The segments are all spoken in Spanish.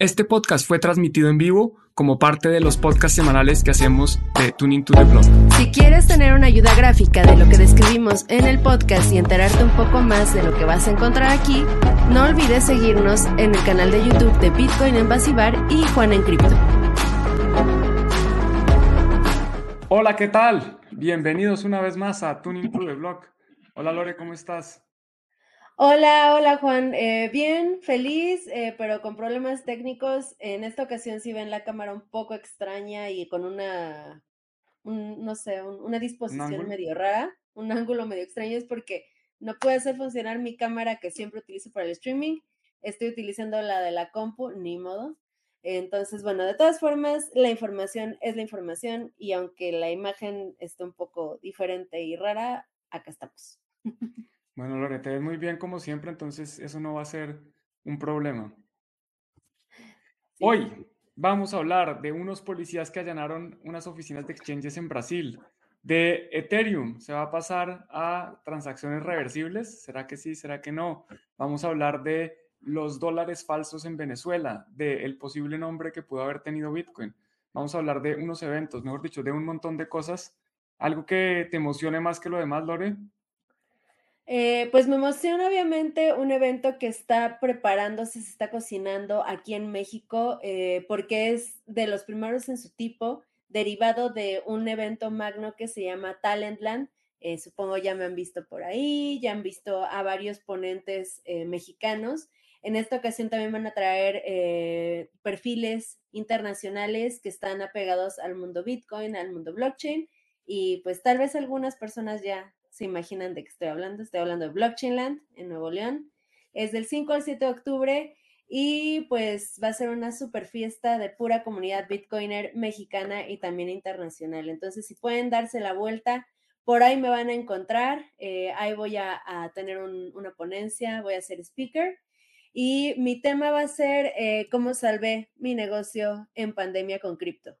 Este podcast fue transmitido en vivo como parte de los podcasts semanales que hacemos de Tuning to the Blog. Si quieres tener una ayuda gráfica de lo que describimos en el podcast y enterarte un poco más de lo que vas a encontrar aquí, no olvides seguirnos en el canal de YouTube de Bitcoin en Basibar y Juan en Cripto. Hola, ¿qué tal? Bienvenidos una vez más a Tuning to the Blog. Hola Lore, ¿cómo estás? Hola, hola Juan. Eh, bien, feliz, eh, pero con problemas técnicos. En esta ocasión sí ven la cámara un poco extraña y con una, no sé, una disposición medio rara, un ángulo medio extraño. Es porque no puede hacer funcionar mi cámara que siempre utilizo para el streaming. Estoy utilizando la de la compu, ni modo. Entonces, bueno, de todas formas, la información es la información y aunque la imagen esté un poco diferente y rara, acá estamos. Bueno, Lore, te ves muy bien como siempre, entonces eso no va a ser un problema. Hoy vamos a hablar de unos policías que allanaron unas oficinas de exchanges en Brasil. De Ethereum, ¿se va a pasar a transacciones reversibles? ¿Será que sí? ¿Será que no? Vamos a hablar de los dólares falsos en Venezuela, del posible nombre que pudo haber tenido Bitcoin. Vamos a hablar de unos eventos, mejor dicho, de un montón de cosas. ¿Algo que te emocione más que lo demás, Lore? Eh, pues me emociona obviamente un evento que está preparándose, se está cocinando aquí en México, eh, porque es de los primeros en su tipo, derivado de un evento magno que se llama Talentland. Eh, supongo ya me han visto por ahí, ya han visto a varios ponentes mexicanos. En esta ocasión también van a traer perfiles internacionales que están apegados al mundo Bitcoin, al mundo blockchain, y pues tal vez algunas personas ya se imaginan de qué estoy hablando. Estoy hablando de Blockchain Land en Nuevo León. Es del 5 al 7 de octubre y pues va a ser una super fiesta de pura comunidad bitcoiner mexicana y también internacional. Entonces, si pueden darse la vuelta, por ahí me van a encontrar. Eh, ahí voy a, tener una ponencia, voy a ser speaker. Y mi tema va a ser eh, cómo salvé mi negocio en pandemia con cripto.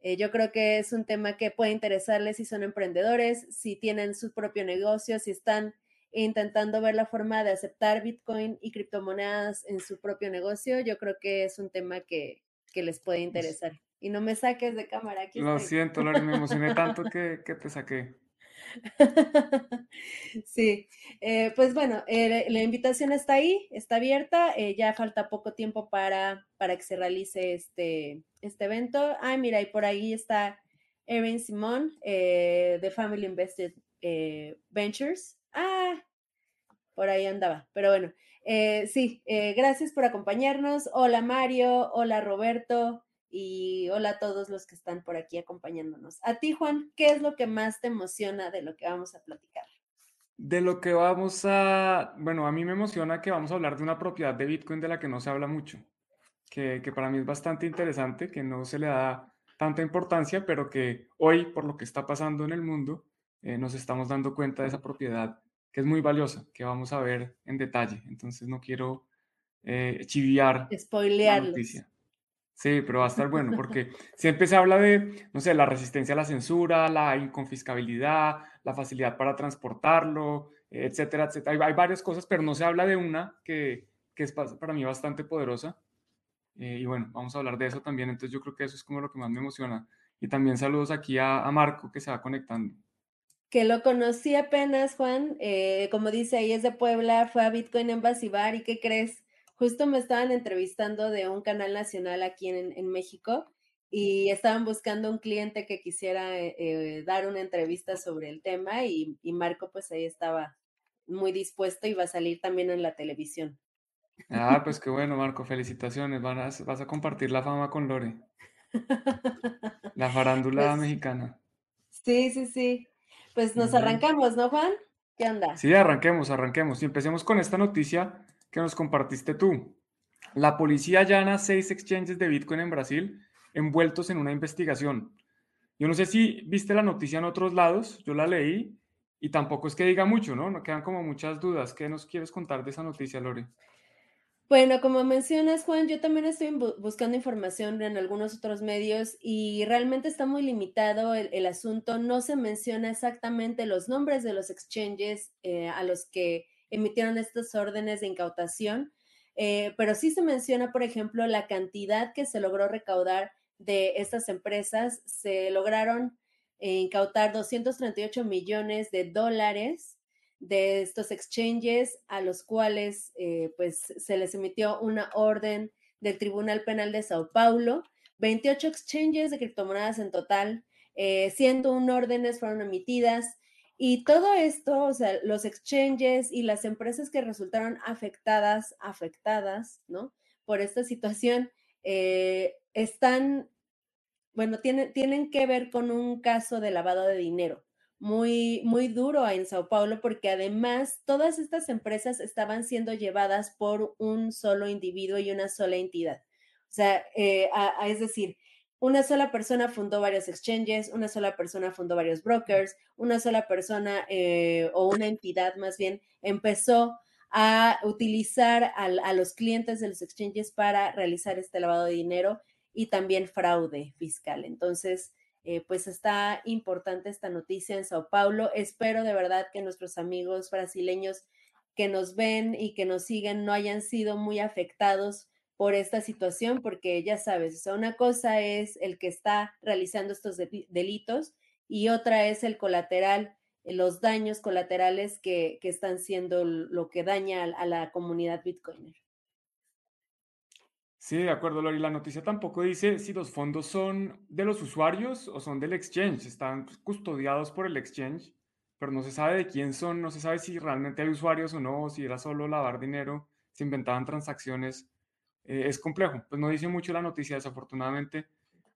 Eh, yo creo que es un tema que puede interesarles si son emprendedores, si tienen su propio negocio, si están intentando ver la forma de aceptar Bitcoin y criptomonedas en su propio negocio. Yo creo que es un tema que, les puede interesar. Y no me saques de cámara. Aquí Lo siento, Lori, me emocioné tanto que, que te saqué. Sí, eh, pues bueno, eh, la invitación está ahí, está abierta, eh, ya falta poco tiempo para, para que se realice este, este evento. Ah, mira, y por ahí está Erin Simón de Family Invested Ventures. Ah, por ahí andaba, pero bueno, sí, gracias por acompañarnos. Hola Mario, hola Roberto, y hola a todos los que están por aquí acompañándonos. A ti, Juan, ¿qué es lo que más te emociona de lo que vamos a platicar? De lo que vamos a, bueno, a mí me emociona que vamos a hablar de una propiedad de Bitcoin de la que no se habla mucho, que, para mí es bastante interesante, que no se le da tanta importancia, pero que hoy, por lo que está pasando en el mundo, eh, nos estamos dando cuenta de esa propiedad que es muy valiosa, que vamos a ver en detalle. Entonces no quiero eh, chiviar la noticia. Sí, pero va a estar bueno porque siempre se habla de, no sé, la resistencia a la censura, la inconfiscabilidad, la facilidad para transportarlo, etcétera, etcétera. Hay, varias cosas, pero no se habla de una que, es para mí bastante poderosa. Eh, y bueno, vamos a hablar de eso también. Entonces yo creo que eso es como lo que más me emociona. Y también saludos aquí a, Marco que se va conectando. Que lo conocí apenas, Juan. Eh, como dice, ahí es de Puebla, fue a Bitcoin en Basibar. ¿Y qué crees? Justo me estaban entrevistando de un canal nacional aquí en, México y estaban buscando un cliente que quisiera eh, eh, dar una entrevista sobre el tema y, Marco pues ahí estaba muy dispuesto y va a salir también en la televisión. Ah, pues qué bueno, Marco, felicitaciones. Vas, vas a compartir la fama con Lore. La farándula pues mexicana. Sí, sí, sí. Pues nos arrancamos, ¿no, Juan? ¿Qué onda? Sí, arranquemos, arranquemos. Y empecemos con esta noticia que nos compartiste tú. La policía allana seis exchanges de Bitcoin en Brasil envueltos en una investigación. Yo no sé si viste la noticia en otros lados, yo la leí y tampoco es que diga mucho, ¿no? No quedan como muchas dudas. ¿Qué nos quieres contar de esa noticia, Lore? Bueno, como mencionas, Juan, yo también estoy buscando información en algunos otros medios y realmente está muy limitado el, asunto. No se menciona exactamente los nombres de los exchanges eh, a los que emitieron estas órdenes de incautación. eh, pero sí se menciona, por ejemplo, la cantidad que se logró recaudar de estas empresas. Se lograron incautar 238 millones de dólares de estos exchanges a los cuales eh, pues se les emitió una orden del Tribunal Penal de Sao Paulo, 28 exchanges de criptomonedas en total, eh, 101 órdenes fueron emitidas y todo esto, o sea, los exchanges y las empresas que resultaron afectadas, afectadas, ¿no? Por esta situación, eh, están, bueno, tienen, tienen que ver con un caso de lavado de dinero muy, muy duro en Sao Paulo porque además todas estas empresas estaban siendo llevadas por un solo individuo y una sola entidad. O sea, eh, es decir, una sola persona fundó varios exchanges, una sola persona fundó varios brokers, una sola persona eh, o una entidad más bien empezó a utilizar a los clientes de los exchanges para realizar este lavado de dinero y también fraude fiscal. Entonces, eh, pues está importante esta noticia en Sao Paulo. Espero de verdad que nuestros amigos brasileños que nos ven y que nos siguen no hayan sido muy afectados por esta situación, porque ya sabes, una cosa es el que está realizando estos delitos y otra es el colateral, los daños colaterales que, que están siendo lo que daña a la comunidad bitcoiner. Sí, de acuerdo, Lori. La noticia tampoco dice si los fondos son de los usuarios o son del exchange. Están custodiados por el exchange, pero no se sabe de quién son, no se sabe si realmente hay usuarios o no, o si era solo lavar dinero, si inventaban transacciones. Eh, es complejo, pues no dice mucho la noticia, desafortunadamente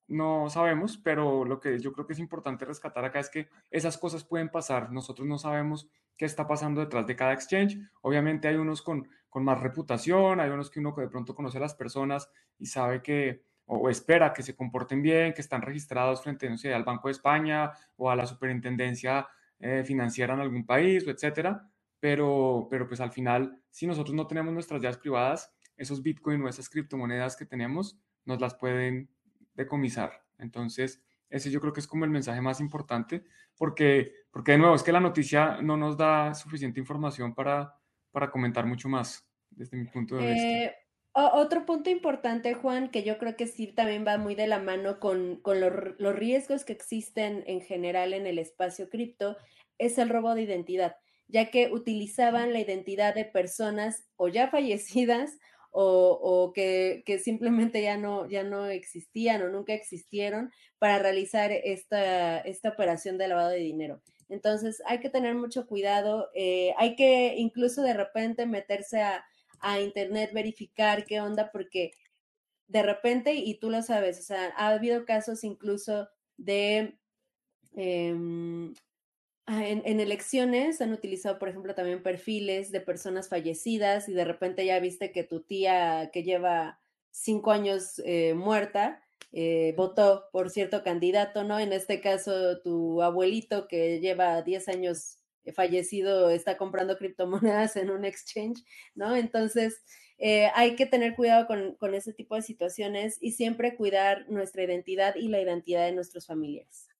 no sabemos, pero lo que yo creo que es importante rescatar acá es que esas cosas pueden pasar. Nosotros no sabemos qué está pasando detrás de cada exchange. Obviamente hay unos con con más reputación, hay unos que uno que de pronto conoce a las personas y sabe que o espera que se comporten bien, que están registrados frente, no sé, al Banco de España o a la superintendencia eh, financiera en algún país, etcétera. Pero, pero pues al final, si nosotros no tenemos nuestras llaves privadas, esos Bitcoin o esas criptomonedas que tenemos nos las pueden decomisar. Entonces, ese yo creo que es como el mensaje más importante, porque, porque de nuevo, es que la noticia no nos da suficiente información para, para comentar mucho más desde mi punto de vista. Eh, otro punto importante, Juan, que yo creo que sí también va muy de la mano con, los riesgos que existen en general en el espacio cripto, es el robo de identidad, ya que utilizaban la identidad de personas o ya fallecidas o, que, simplemente ya no, ya no existían o nunca existieron para realizar esta, esta operación de lavado de dinero. Entonces hay que tener mucho cuidado, eh, hay que incluso de repente meterse a, internet, verificar qué onda, porque de repente, y tú lo sabes, o sea, ha habido casos incluso de... Em, en, elecciones han utilizado, por ejemplo, también perfiles de personas fallecidas y de repente ya viste que tu tía que lleva cinco años eh, muerta, eh, votó por cierto candidato, ¿no? En este caso, tu abuelito que lleva 10 años fallecido está comprando criptomonedas en un exchange, ¿no? Entonces, eh, hay que tener cuidado con, con, ese tipo de situaciones y siempre cuidar nuestra identidad y la identidad de nuestros familiares.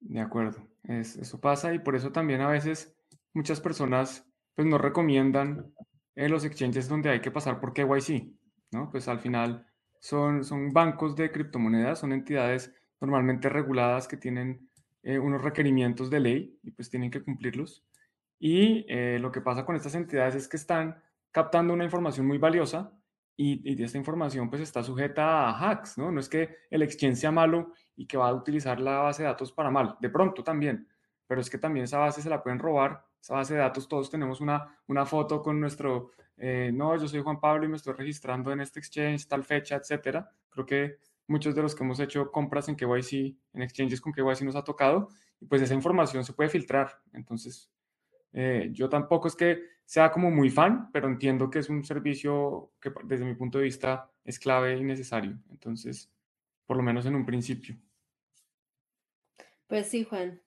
De acuerdo, eso pasa y por eso también a veces muchas personas pues no recomiendan en los exchanges donde hay que pasar por KYC, ¿no? Pues al final son, son bancos de criptomonedas, son entidades normalmente reguladas que tienen eh, unos requerimientos de ley y pues tienen que cumplirlos. Y eh, lo que pasa con estas entidades es que están captando una información muy valiosa y, y, esta información pues está sujeta a hacks, ¿no? No es que el exchange sea malo y que va a utilizar la base de datos para mal, de pronto también, pero es que también esa base se la pueden robar, esa base de datos todos tenemos una, una foto con nuestro eh, no, yo soy Juan Pablo y me estoy registrando en este exchange, tal fecha, etcétera. Creo que muchos de los que hemos hecho compras en KYC, en exchanges con KYC nos ha tocado, y pues esa información se puede filtrar. Entonces, eh, yo tampoco es que sea como muy fan, pero entiendo que es un servicio que desde mi punto de vista es clave y necesario. Entonces, por lo menos en un principio. Pues sí, Juan.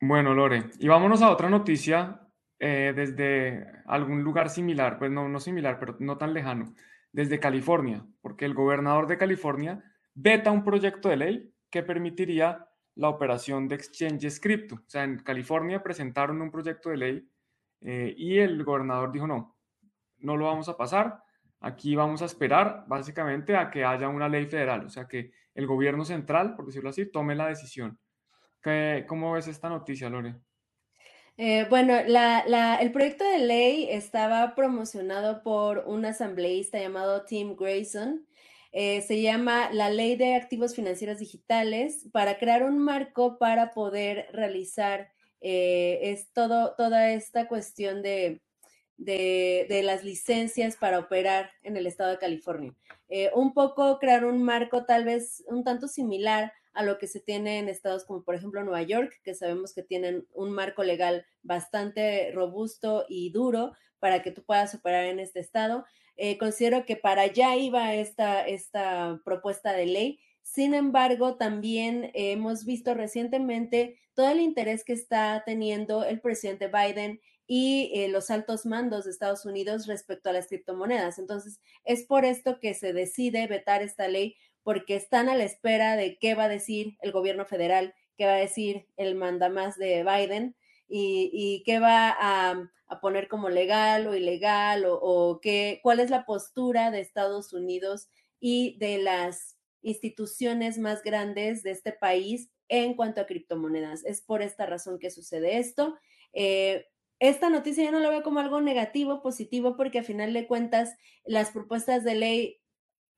Bueno, Lore, y vámonos a otra noticia eh, desde algún lugar similar, pues no, no similar, pero no tan lejano, desde California, porque el gobernador de California veta un proyecto de ley que permitiría la operación de exchanges cripto. O sea, en California presentaron un proyecto de ley eh, y el gobernador dijo no, no lo vamos a pasar. Aquí vamos a esperar básicamente a que haya una ley federal, o sea, que el gobierno central, por decirlo así, tome la decisión. ¿Cómo ves esta noticia, Lore? Eh, bueno, el proyecto de ley estaba promocionado por un asambleísta llamado Tim Grayson. Eh, se llama la Ley de Activos Financieros Digitales para crear un marco para poder realizar eh, es todo, toda esta cuestión de, de, las licencias para operar en el estado de California. un poco crear un marco tal vez un tanto similar a lo que se tiene en estados como por ejemplo Nueva York, que sabemos que tienen un marco legal bastante robusto y duro para que tú puedas operar en este estado. Eh, considero que para allá iba esta, esta propuesta de ley. Sin embargo, también hemos visto recientemente todo el interés que está teniendo el presidente Biden y eh, los altos mandos de Estados Unidos respecto a las criptomonedas. Entonces, es por esto que se decide vetar esta ley, porque están a la espera de qué va a decir el gobierno federal, qué va a decir el mandamás de Biden y, qué va a, poner como legal o ilegal o, qué, cuál es la postura de Estados Unidos y de las instituciones más grandes de este país en cuanto a criptomonedas. Es por esta razón que sucede esto. Eh, esta noticia yo no la veo como algo negativo, positivo, porque a final de cuentas las propuestas de ley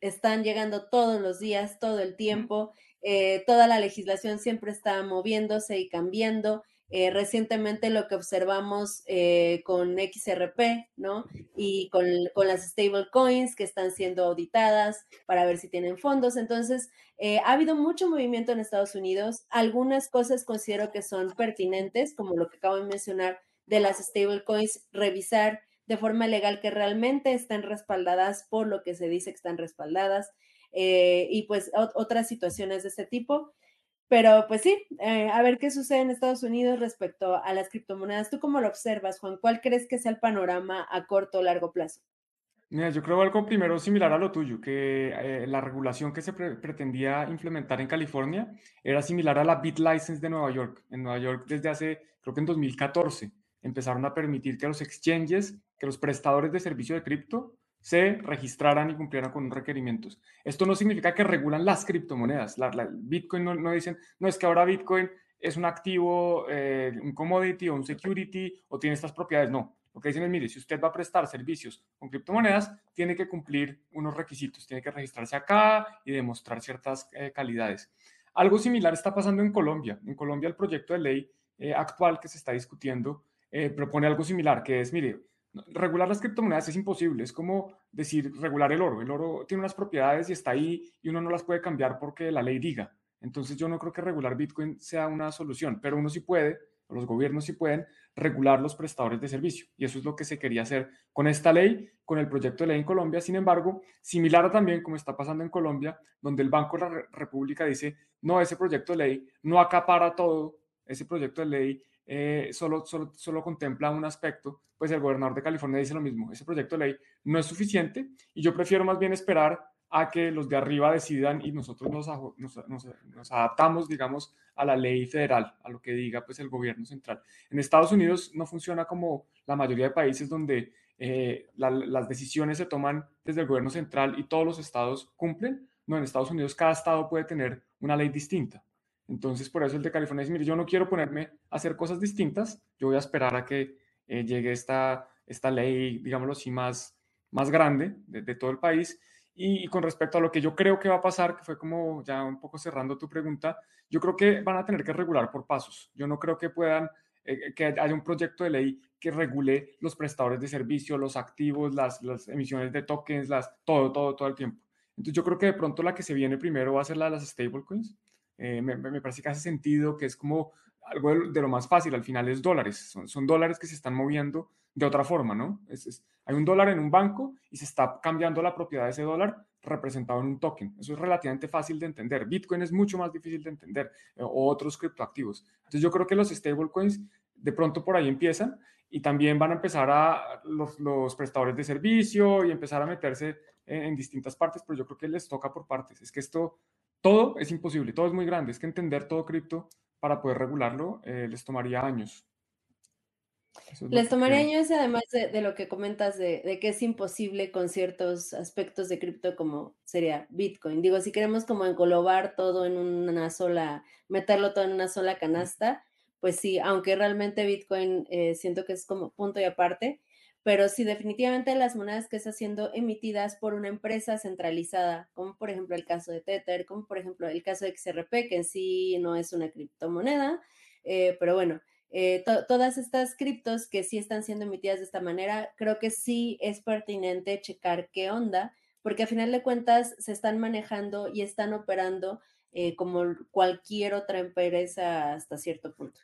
están llegando todos los días, todo el tiempo. Eh, toda la legislación siempre está moviéndose y cambiando. Eh, recientemente lo que observamos eh, con XRP, ¿no? Y con, con las stable coins que están siendo auditadas para ver si tienen fondos. Entonces, ha habido mucho movimiento en Estados Unidos. Algunas cosas considero que son pertinentes, como lo que acabo de mencionar de las stable coins, revisar de forma legal que realmente estén respaldadas por lo que se dice que están respaldadas eh, y pues otras situaciones de este tipo. Pero pues sí, eh, a ver qué sucede en Estados Unidos respecto a las criptomonedas. ¿Tú cómo lo observas, Juan? ¿Cuál crees que sea el panorama a corto o largo plazo? Mira, yo creo algo primero similar a lo tuyo, que eh, la regulación que se pretendía implementar en California era similar a la BitLicense de Nueva York. En Nueva York desde hace, creo que en 2014, empezaron a permitir que los exchanges, que los prestadores de servicio de cripto se registraran y cumplieran con unos requerimientos. Esto no significa que regulan las criptomonedas. La, Bitcoin no, dicen, no es que ahora Bitcoin es un activo, eh, un commodity o un security o tiene estas propiedades. No, lo que dicen es, mire, si usted va a prestar servicios con criptomonedas, tiene que cumplir unos requisitos, tiene que registrarse acá y demostrar ciertas eh, calidades. Algo similar está pasando en Colombia. En Colombia el proyecto de ley eh, actual que se está discutiendo eh, propone algo similar, que es, mire, regular las criptomonedas es imposible, es como decir regular el oro. El oro tiene unas propiedades y está ahí y uno no las puede cambiar porque la ley diga. Entonces yo no creo que regular Bitcoin sea una solución, pero uno sí puede, los gobiernos sí pueden regular los prestadores de servicio. Y eso es lo que se quería hacer con esta ley, con el proyecto de ley en Colombia. Sin embargo, similar a también como está pasando en Colombia, donde el Banco de la República dice, no, ese proyecto de ley no acapara todo, ese proyecto de ley eh, solo, solo, solo, contempla un aspecto, pues el gobernador de California dice lo mismo, ese proyecto de ley no es suficiente y yo prefiero más bien esperar a que los de arriba decidan y nosotros nos, adaptamos, digamos, a la ley federal, a lo que diga pues el gobierno central. En Estados Unidos no funciona como la mayoría de países donde eh, las decisiones se toman desde el gobierno central y todos los estados cumplen. No, en Estados Unidos cada estado puede tener una ley distinta. Entonces, por eso el de California dice, mire, yo no quiero ponerme a hacer cosas distintas, yo voy a esperar a que eh, llegue esta, esta ley, digámoslo así, más, más grande de, todo el país. Y, con respecto a lo que yo creo que va a pasar, que fue como ya un poco cerrando tu pregunta, yo creo que van a tener que regular por pasos. Yo no creo que puedan, eh, que haya un proyecto de ley que regule los prestadores de servicio, los activos, las, las emisiones de tokens, las, todo, todo, todo el tiempo. Entonces yo creo que de pronto la que se viene primero va a ser la de las stablecoins eh, me, parece que hace sentido, que es como algo de, lo más fácil, al final es dólares, son, son, dólares que se están moviendo de otra forma, ¿no? Es, hay un dólar en un banco y se está cambiando la propiedad de ese dólar representado en un token. Eso es relativamente fácil de entender. Bitcoin es mucho más difícil de entender, eh, o otros criptoactivos. Entonces yo creo que los stablecoins de pronto por ahí empiezan y también van a empezar a los, los prestadores de servicio y empezar a meterse en, en, distintas partes, pero yo creo que les toca por partes. Es que esto todo es imposible, todo es muy grande. Es que entender todo cripto para poder regularlo eh, les tomaría años. Les tomaría años además de, lo que comentas de, que es imposible con ciertos aspectos de cripto como sería Bitcoin. Digo, si queremos como englobar todo en una sola, meterlo todo en una sola canasta, pues sí, aunque realmente Bitcoin eh, siento que es como punto y aparte, pero sí, definitivamente las monedas que están siendo emitidas por una empresa centralizada, como por ejemplo el caso de Tether, como por ejemplo el caso de XRP, que en sí no es una criptomoneda, eh, pero bueno, eh, todas estas criptos que sí están siendo emitidas de esta manera, creo que sí es pertinente checar qué onda, porque a final de cuentas se están manejando y están operando eh, como cualquier otra empresa hasta cierto punto.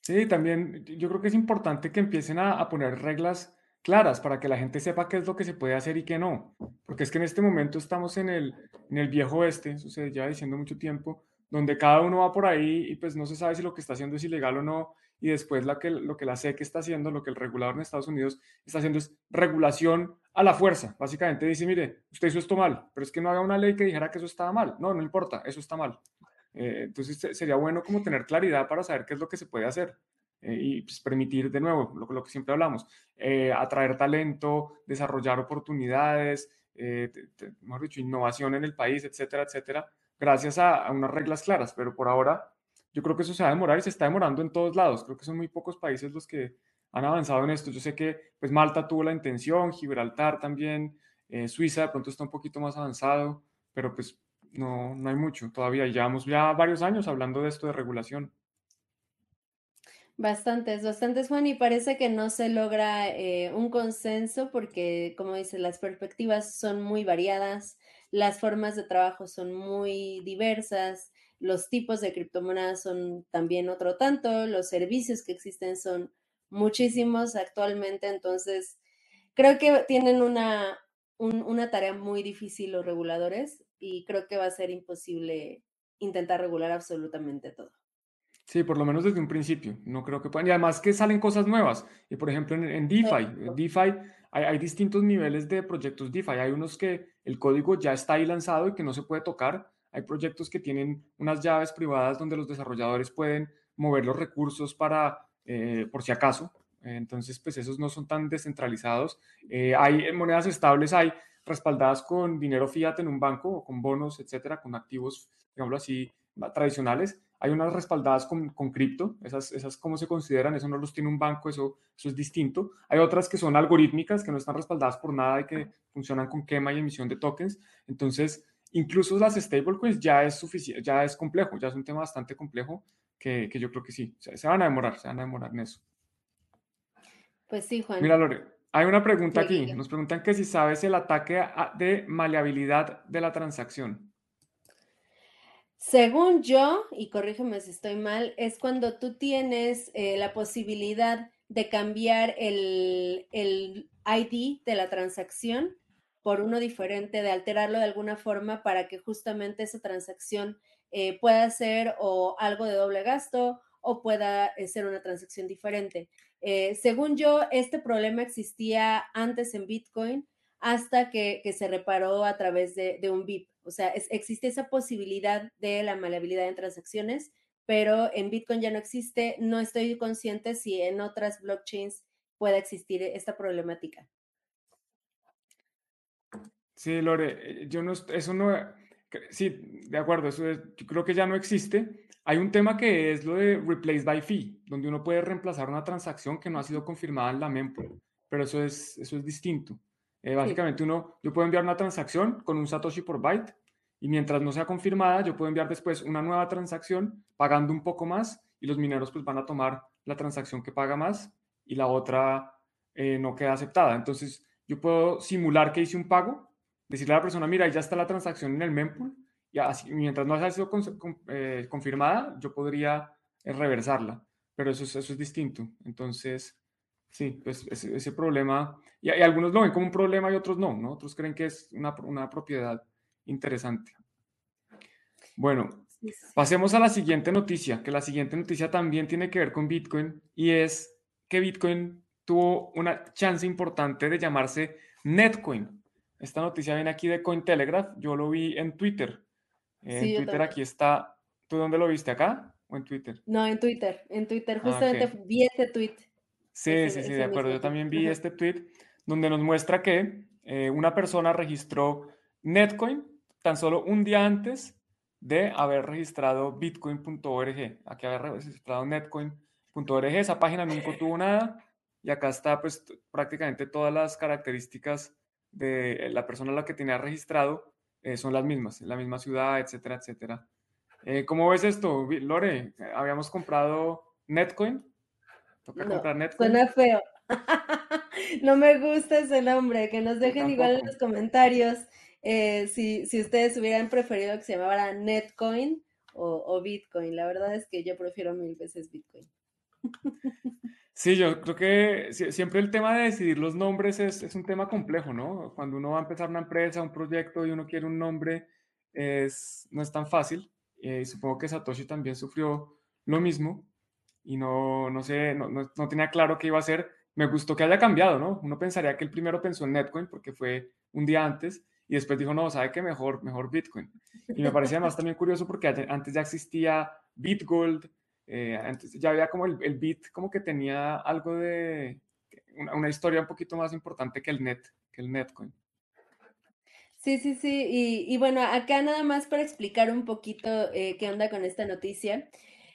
Sí, también yo creo que es importante que empiecen a, poner reglas claras para que la gente sepa qué es lo que se puede hacer y qué no. Porque es que en este momento estamos en el, en el viejo oeste, eso lleva diciendo mucho tiempo, donde cada uno va por ahí y pues no se sabe si lo que está haciendo es ilegal o no, y después la que, lo que la SEC está haciendo, lo que el regulador en Estados Unidos está haciendo es regulación a la fuerza. Básicamente dice, mire, usted hizo esto mal, pero es que no haga una ley que dijera que eso estaba mal. No, no importa, eso está mal. Eh, entonces sería bueno como tener claridad para saber qué es lo que se puede hacer. Eh, y pues, permitir de nuevo lo, lo, que siempre hablamos, eh, atraer talento, desarrollar oportunidades, mejor dicho, innovación en el país, etcétera, etcétera, gracias a, unas reglas claras, pero por ahora yo creo que eso se va a demorar y se está demorando en todos lados. Creo que son muy pocos países los que han avanzado en esto. Yo sé que pues Malta tuvo la intención, Gibraltar también, eh, Suiza de pronto está un poquito más avanzado, pero pues no, no hay mucho todavía. Llevamos ya varios años hablando de esto de regulación. Bastantes, bastantes, Juan, y parece que no se logra eh, un consenso porque, como dice, las perspectivas son muy variadas, las formas de trabajo son muy diversas, los tipos de criptomonedas son también otro tanto, los servicios que existen son muchísimos actualmente, entonces creo que tienen una, una tarea muy difícil los reguladores y creo que va a ser imposible intentar regular absolutamente todo. Sí, por lo menos desde un principio. No creo que puedan. Y además que salen cosas nuevas. Y por ejemplo, en, DeFi, DeFi hay, distintos niveles de proyectos DeFi. Hay unos que el código ya está ahí lanzado y que no se puede tocar. Hay proyectos que tienen unas llaves privadas donde los desarrolladores pueden mover los recursos para, eh, por si acaso. Entonces, pues esos no son tan descentralizados. Eh, hay monedas estables, hay respaldadas con dinero fiat en un banco o con bonos, etcétera, con activos, digámoslo así, tradicionales hay unas respaldadas con, cripto, esas, esas cómo se consideran, eso no los tiene un banco, eso, eso es distinto. Hay otras que son algorítmicas, que no están respaldadas por nada y que funcionan con quema y emisión de tokens. Entonces, incluso las stablecoins ya es suficiente, ya es complejo, ya es un tema bastante complejo que, que yo creo que sí, se, van a demorar, se van a demorar en eso. Pues sí, Juan. Mira, Lore, hay una pregunta aquí. Nos preguntan que si sabes el ataque de maleabilidad de la transacción. Según yo, y corrígeme si estoy mal, es cuando tú tienes eh, la posibilidad de cambiar el, ID de la transacción por uno diferente, de alterarlo de alguna forma para que justamente esa transacción eh, pueda ser o algo de doble gasto o pueda eh, ser una transacción diferente. Según yo, este problema existía antes en Bitcoin hasta que, se reparó a través de un BIP. O sea, existe esa posibilidad de la maleabilidad en transacciones, pero en Bitcoin ya no existe. No estoy consciente si en otras blockchains pueda existir esta problemática. Sí, Lore, eh, yo no, eso no, sí, de acuerdo, eso yo creo que ya no existe. Hay un tema que es lo de replace by fee, donde uno puede reemplazar una transacción que no ha sido confirmada en la mempool, pero eso es, eso es distinto. Eh, básicamente uno, yo puedo enviar una transacción con un Satoshi por byte y mientras no sea confirmada, yo puedo enviar después una nueva transacción pagando un poco más y los mineros pues van a tomar la transacción que paga más y la otra eh, no queda aceptada. Entonces yo puedo simular que hice un pago, decirle a la persona, mira, ya está la transacción en el mempool y así, mientras no haya sido eh, confirmada, yo podría reversarla, pero eso, eso es distinto. Entonces, Sí, pues ese, problema, y, algunos lo ven como un problema y otros no, ¿no? Otros creen que es una, una propiedad interesante. Bueno, pasemos a la siguiente noticia, que la siguiente noticia también tiene que ver con Bitcoin y es que Bitcoin tuvo una chance importante de llamarse Netcoin. Esta noticia viene aquí de Cointelegraph, yo lo vi en Twitter. En Twitter aquí está, ¿tú dónde lo viste acá? o en Twitter? No, en Twitter, en Twitter, Ah, justamente ok. vi este tweet. Sí, ese- sí, sí, de acuerdo. mismo Yo también vi Ajá. este tweet donde nos muestra que eh, una persona registró Netcoin tan solo un día antes de haber registrado bitcoin.org. Aquí haber registrado netcoin.org. Esa página nunca tuvo nada y acá está pues prácticamente todas las características de la persona a la que tenía registrado eh, son las mismas, la misma ciudad, etcétera, etcétera. Eh, ¿Cómo ves esto, Lore? Habíamos comprado Netcoin. Toca No, comprar Netcoin. suena feo. No me gusta ese nombre, que nos dejen igual en los comentarios eh, si, si ustedes hubieran preferido que se llamara Netcoin o, o Bitcoin. La verdad es que yo prefiero mil veces Bitcoin. Sí, yo creo que sie- siempre el tema de decidir los nombres es, un tema complejo, ¿no? Cuando uno va a empezar una empresa, un proyecto y uno quiere un nombre, es, no es tan fácil. Eh, supongo que Satoshi también sufrió lo mismo y no, no sé, no, no, no tenía claro qué iba a hacer. Me gustó que haya cambiado, ¿no? Uno pensaría que el primero pensó en Netcoin porque fue un día antes y después dijo, no, sabe que mejor, mejor Bitcoin. Y me parece además también curioso porque ante- antes ya existía BitGold, eh, antes ya había como el, el Bit, como que tenía algo de una, una historia un poquito más importante que el Net, que el Netcoin. Sí, sí, sí. Y, y bueno, acá nada más para explicar un poquito eh, qué onda con esta noticia.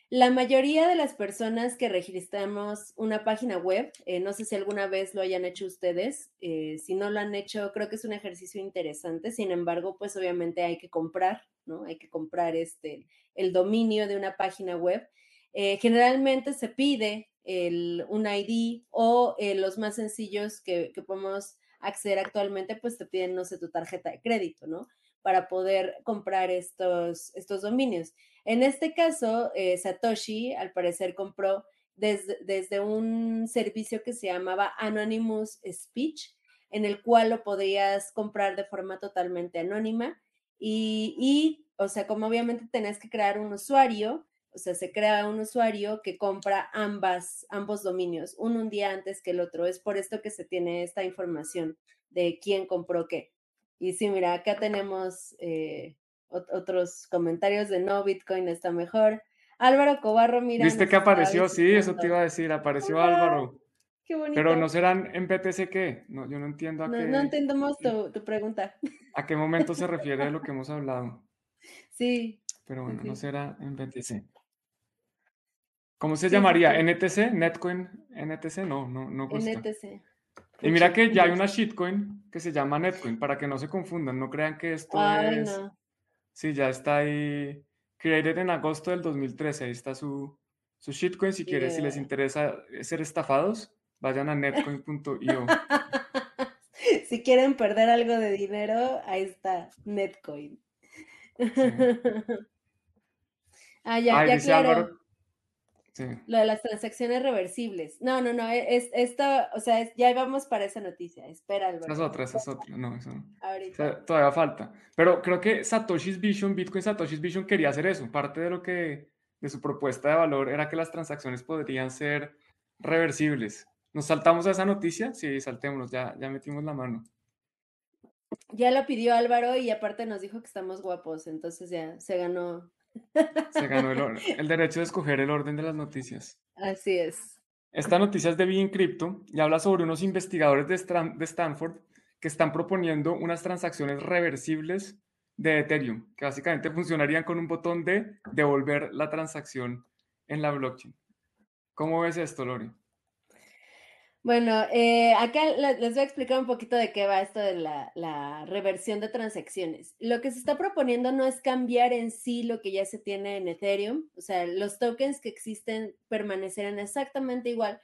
La mayoría de las personas que registramos una página web, eh, no sé si alguna vez lo hayan hecho ustedes, eh, si no lo han hecho, creo que es un ejercicio interesante. Sin embargo, pues obviamente hay que comprar, ¿no? Hay que comprar este, el dominio de una página web. Eh, generalmente se pide el, un ID o eh, los más sencillos que, que podemos acceder actualmente, pues te piden, no sé, tu tarjeta de crédito, ¿no? Para poder comprar estos, estos dominios. En este caso, eh, Satoshi al parecer compró desde, desde, un servicio que se llamaba Anonymous Speech, en el cual lo podrías comprar de forma totalmente anónima y, y o sea, como obviamente tenés que crear un usuario, o sea, se crea un usuario que compra ambas, ambos dominios, uno un día antes que el otro. Es por esto que se tiene esta información de quién compró qué. Y sí, mira, acá tenemos eh, otros comentarios de no, Bitcoin está mejor. Álvaro Cobarro, mira. ¿Viste que apareció? Sí, eso te iba a decir, apareció Hola, Álvaro. Qué bonito. Pero no serán en BTC qué? No, yo no entiendo a no, qué. No entendemos tu, tu, pregunta. ¿A qué momento se refiere de lo que hemos hablado? Sí. Pero bueno, sí. no será en BTC. ¿Cómo se sí, llamaría? Sí, ¿NTC? ¿Netcoin? ¿NTC? No, no, no gusta. NTC. Y mira que ya hay una shitcoin que se llama Netcoin, para que no se confundan, no crean que esto Ay, es... No. Sí, ya está ahí, created en agosto del 2013, ahí está su, su shitcoin, si quieres, yeah. si les interesa ser estafados, vayan a netcoin.io. si quieren perder algo de dinero, ahí está, Netcoin. Sí. ah, ya, Ay, ya dice claro. Álvaro, Sí. Lo de las transacciones reversibles. No, no, no, es, esto, o sea, es, ya vamos para esa noticia. Espera, Álvaro. Esa es otra, esa es otra. No, eso no. Ahorita. O sea, todavía falta. Pero creo que Satoshi's Vision, Bitcoin Satoshi's Vision quería hacer eso. Parte de lo que, de su propuesta de valor era que las transacciones podrían ser reversibles. ¿Nos saltamos a esa noticia? Sí, saltémonos, ya, ya metimos la mano. Ya lo pidió Álvaro y aparte nos dijo que estamos guapos, entonces ya se ganó se ganó el, el, derecho de escoger el orden de las noticias. Así es. Esta noticia es de Bean Crypto y habla sobre unos investigadores de, de Stanford que están proponiendo unas transacciones reversibles de Ethereum, que básicamente funcionarían con un botón de devolver la transacción en la blockchain. ¿Cómo ves esto, Lori? Bueno, eh, acá les voy a explicar un poquito de qué va esto de la, la, reversión de transacciones. Lo que se está proponiendo no es cambiar en sí lo que ya se tiene en Ethereum, o sea, los tokens que existen permanecerán exactamente igual.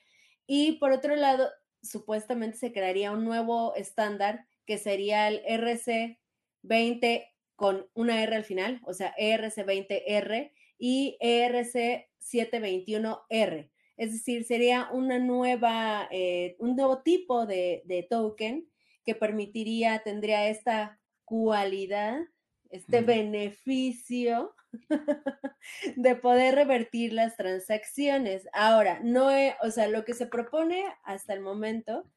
Y por otro lado, supuestamente se crearía un nuevo estándar que sería el ERC20 con una R al final, o sea, E ERC20R y E ERC721R. Es decir, sería una nueva, eh, un nuevo tipo de, de, token que permitiría, tendría esta cualidad, este mm. beneficio de poder revertir las transacciones. Ahora, no, es, o sea, lo que se propone hasta el momento,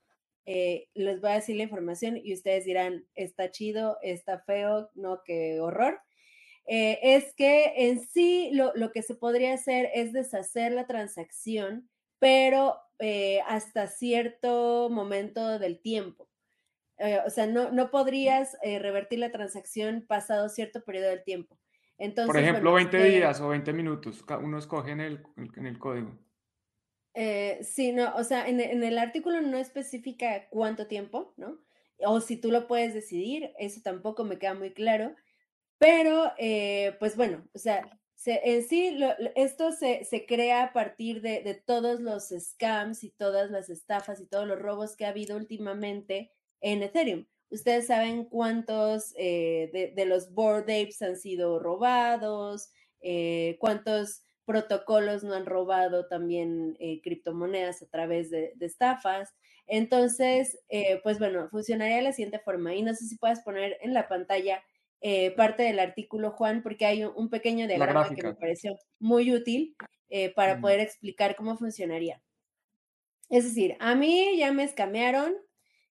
eh, les voy a decir la información y ustedes dirán, está chido, está feo, no, qué horror. Eh, es que en sí lo, lo, que se podría hacer es deshacer la transacción, pero eh, hasta cierto momento del tiempo. Eh, o sea, no, no podrías revertir la transacción pasado cierto periodo del tiempo. Entonces, Por ejemplo, 20 días o 20 minutos, uno escoge en el, en el código. sí, no, o sea, en, en, el artículo no especifica cuánto tiempo, ¿no? O si tú lo puedes decidir, eso tampoco me queda muy claro, pero, eh, pues bueno, o sea, en sí esto se, se, crea a partir de, de, todos los scams y todas las estafas y todos los robos que ha habido últimamente en Ethereum. Ustedes saben cuántos eh, de, los board apes han sido robados, eh, cuántos protocolos no han robado también criptomonedas a través de estafas. Entonces, pues bueno, funcionaría de la siguiente forma. Y no sé si puedes poner en la pantalla eh, parte del artículo, Juan, porque hay un, pequeño diagrama que me pareció muy útil eh, para poder explicar cómo funcionaría. Es decir, a mí ya me escamearon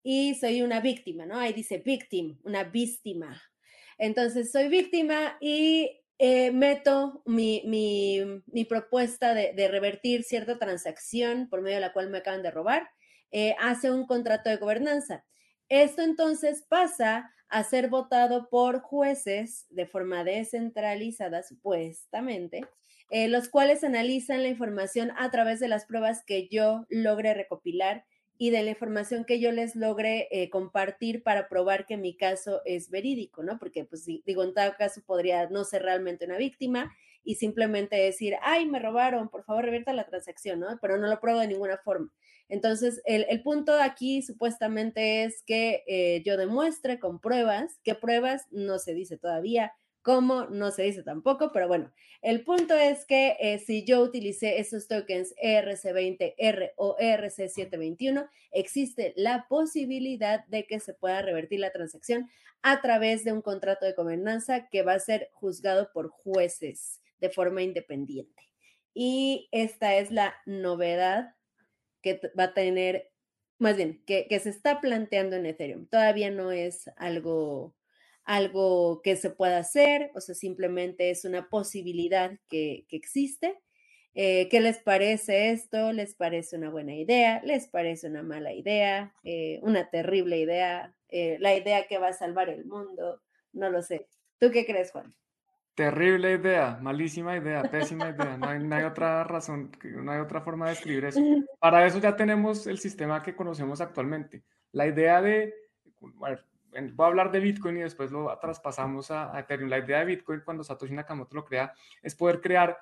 y soy una víctima, ¿no? Ahí dice victim, una víctima. Entonces, soy víctima y eh, meto mi, mi, propuesta de, de, revertir cierta transacción por medio de la cual me acaban de robar, hace un contrato de gobernanza. Esto entonces pasa a ser votado por jueces de forma descentralizada, supuestamente, eh, los cuales analizan la información a través de las pruebas que yo logre recopilar y de la información que yo les logre eh, compartir para probar que mi caso es verídico, ¿no? Porque, pues, digo, en tal caso podría no ser realmente una víctima y simplemente decir, ay, me robaron, por favor, revierta la transacción, ¿no? Pero no lo pruebo de ninguna forma. Entonces, el, punto aquí supuestamente es que eh, yo demuestre con pruebas, ¿qué pruebas? No se dice todavía, cómo, no se dice tampoco, pero bueno, el punto es que eh, si yo utilicé esos tokens ERC20R o ERC721, existe la posibilidad de que se pueda revertir la transacción a través de un contrato de gobernanza que va a ser juzgado por jueces de forma independiente. Y esta es la novedad que va a tener, más bien, que, se está planteando en Ethereum. Todavía no es algo, algo que se pueda hacer, o sea, simplemente es una posibilidad que, existe. Eh, ¿Qué les parece esto? ¿Les parece una buena idea? ¿Les parece una mala idea? Eh, ¿Una terrible idea? Eh, ¿La idea que va a salvar el mundo? No lo sé. ¿Tú qué crees, Juan? Terrible idea, malísima idea, pésima idea. No hay, otra razón, no hay otra forma de escribir eso. Para eso ya tenemos el sistema que conocemos actualmente. La idea de, voy a hablar de Bitcoin y después lo traspasamos a, Ethereum. La idea de Bitcoin cuando Satoshi Nakamoto lo crea es poder crear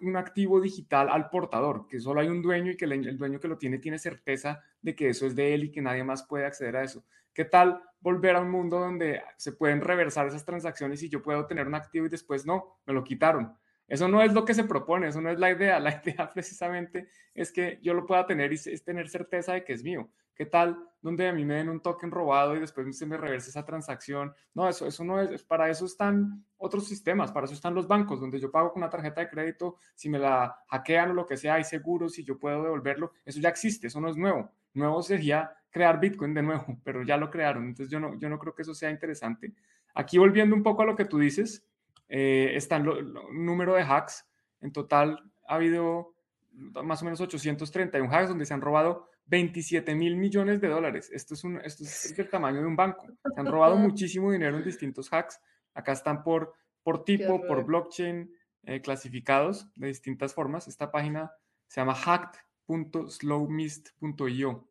un activo digital al portador, que solo hay un dueño y que el dueño que lo tiene tiene certeza de que eso es de él y que nadie más puede acceder a eso. ¿Qué tal volver a un mundo donde se pueden reversar esas transacciones y yo puedo tener un activo y después no, me lo quitaron? Eso no es lo que se propone, eso no es la idea. La idea precisamente es que yo lo pueda tener y es tener certeza de que es mío. ¿Qué tal donde a mí me den un token robado y después se me reverse esa transacción? No, eso, eso no es, para eso están otros sistemas, para eso están los bancos, donde yo pago con una tarjeta de crédito, si me la hackean o lo que sea, hay seguros, si yo puedo devolverlo, eso ya existe, eso no es nuevo. Nuevo sería crear Bitcoin de nuevo, pero ya lo crearon. Entonces yo no, yo no creo que eso sea interesante. Aquí volviendo un poco a lo que tú dices, eh, está el número de hacks. En total ha habido más o menos 831 hacks donde se han robado 27 mil millones de dólares. Esto es, un, esto es el tamaño de un banco. Se han robado muchísimo dinero en distintos hacks. Acá están por, por tipo, por blockchain, eh, clasificados de distintas formas. Esta página se llama hacked.slowmist.io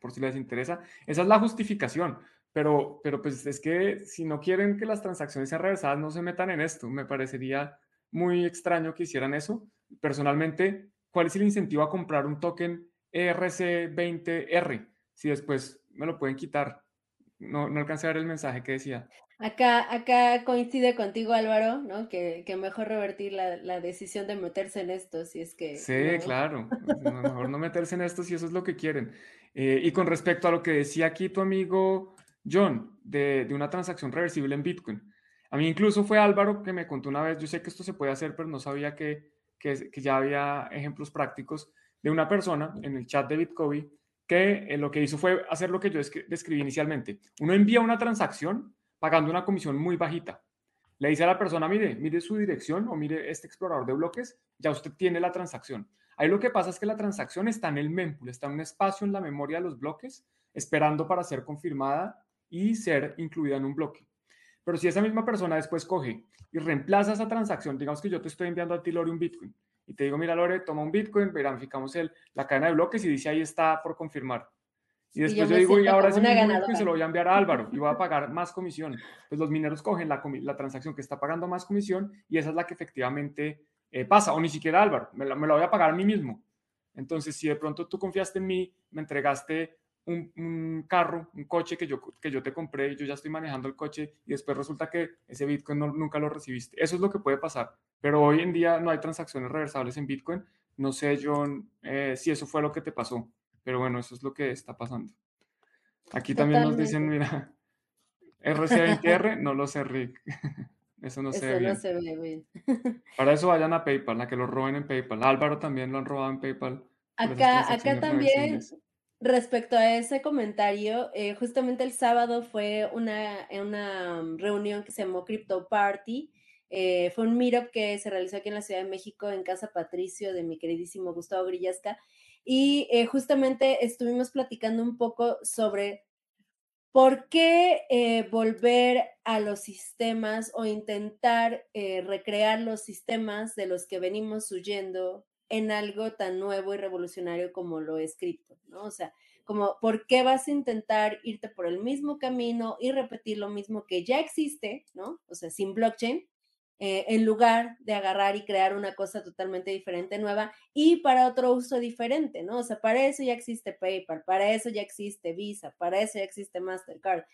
por si les interesa. Esa es la justificación, pero, pero pues es que si no quieren que las transacciones sean reversadas, no se metan en esto. Me parecería muy extraño que hicieran eso. Personalmente, ¿cuál es el incentivo a comprar un token ERC20R si después me lo pueden quitar? No, no alcancé a ver el mensaje que decía. Acá, acá coincide contigo, Álvaro, ¿no? Que, mejor revertir la, decisión de meterse en esto, si es que. Sí, claro. Mejor no meterse en esto si eso es lo que quieren. Eh, y con respecto a lo que decía aquí tu amigo John, de, una transacción reversible en Bitcoin. A mí incluso fue Álvaro que me contó una vez, yo sé que esto se puede hacer, pero no sabía que, que, ya había ejemplos prácticos de una persona en el chat de Bitcoin que eh, lo que hizo fue hacer lo que yo describí inicialmente. Uno envía una transacción pagando una comisión muy bajita. le dice a la persona, mire, mire su dirección o mire este explorador de bloques, ya usted tiene la transacción. Ahí lo que pasa es que la transacción está en el mempool, está en un espacio en la memoria de los bloques, esperando para ser confirmada y ser incluida en un bloque. Pero si esa misma persona después coge y reemplaza esa transacción, digamos que yo te estoy enviando a ti, Lore, un Bitcoin, y te digo, mira, Lore, toma un Bitcoin, verificamos el, la cadena de bloques y dice ahí está por confirmar. Y después yo, digo, y ahora ese mismo Bitcoin se lo voy a enviar a Álvaro y voy a pagar más comisión. Pues los mineros cogen la, la transacción que está pagando más comisión y esa es la que efectivamente eh, pasa, o ni siquiera Álvaro, me la, me la voy a pagar a mí mismo. Entonces, si de pronto tú confiaste en mí, me entregaste un, carro, un coche que yo, que yo te compré, yo ya estoy manejando el coche y después resulta que ese Bitcoin nunca lo recibiste. Eso es lo que puede pasar. Pero hoy en día no hay transacciones reversables en Bitcoin. No sé, John, eh, si eso fue lo que te pasó. Pero bueno, eso es lo que está pasando. Aquí también nos dicen, mira, RC20R, no lo sé, Rick. Eso no se ve bien. se ve bien. Para eso vayan a PayPal, a que lo roben en PayPal. Álvaro también lo han robado en PayPal. Acá, acá también, respecto a ese comentario, eh, justamente el sábado fue una, una reunión que se llamó Crypto Party. Eh, fue un meetup que se realizó aquí en la Ciudad de México, en Casa Patricio, de mi queridísimo Gustavo Grillasca. Y eh, justamente estuvimos platicando un poco sobre ¿Por qué eh, volver a los sistemas o intentar eh, recrear los sistemas de los que venimos huyendo en algo tan nuevo y revolucionario como lo he escrito? ¿no? O sea, como, ¿por qué vas a intentar irte por el mismo camino y repetir lo mismo que ya existe, ¿no? O sea, sin blockchain, eh, en lugar de agarrar y crear una cosa totalmente diferente, nueva y para otro uso diferente, ¿no? O sea, para eso ya existe PayPal, para eso ya existe Visa, para eso ya existe Mastercard.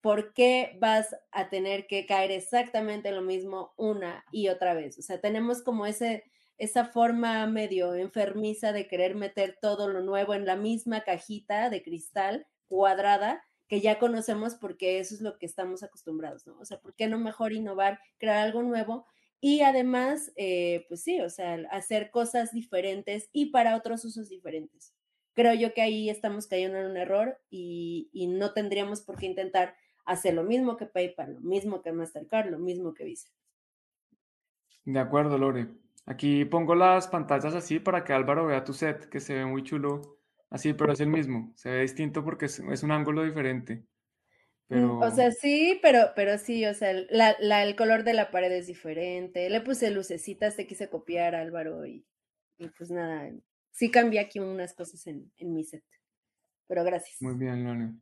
¿Por qué vas a tener que caer exactamente lo mismo una y otra vez? O sea, tenemos como ese, esa forma medio enfermiza de querer meter todo lo nuevo en la misma cajita de cristal cuadrada que ya conocemos porque eso es lo que estamos acostumbrados, ¿no? O sea, ¿por qué no mejor innovar, crear algo nuevo? Y además, eh, pues sí, o sea, hacer cosas diferentes y para otros usos diferentes. Creo yo que ahí estamos cayendo en un error y, y no tendríamos por qué intentar hacer lo mismo que PayPal, lo mismo que Mastercard, lo mismo que Visa. De acuerdo, Lore. Aquí pongo las pantallas así para que Álvaro vea tu set, que se ve muy chulo Así, pero es el mismo. Se ve distinto porque es, un ángulo diferente. Mm, pero... O sea, sí, pero, pero sí, o sea, la, el color de la pared es diferente. Le puse lucecitas, te quise copiar, Álvaro, y, pues nada, sí cambié aquí unas cosas en, mi set. Pero gracias. Muy bien, Lone.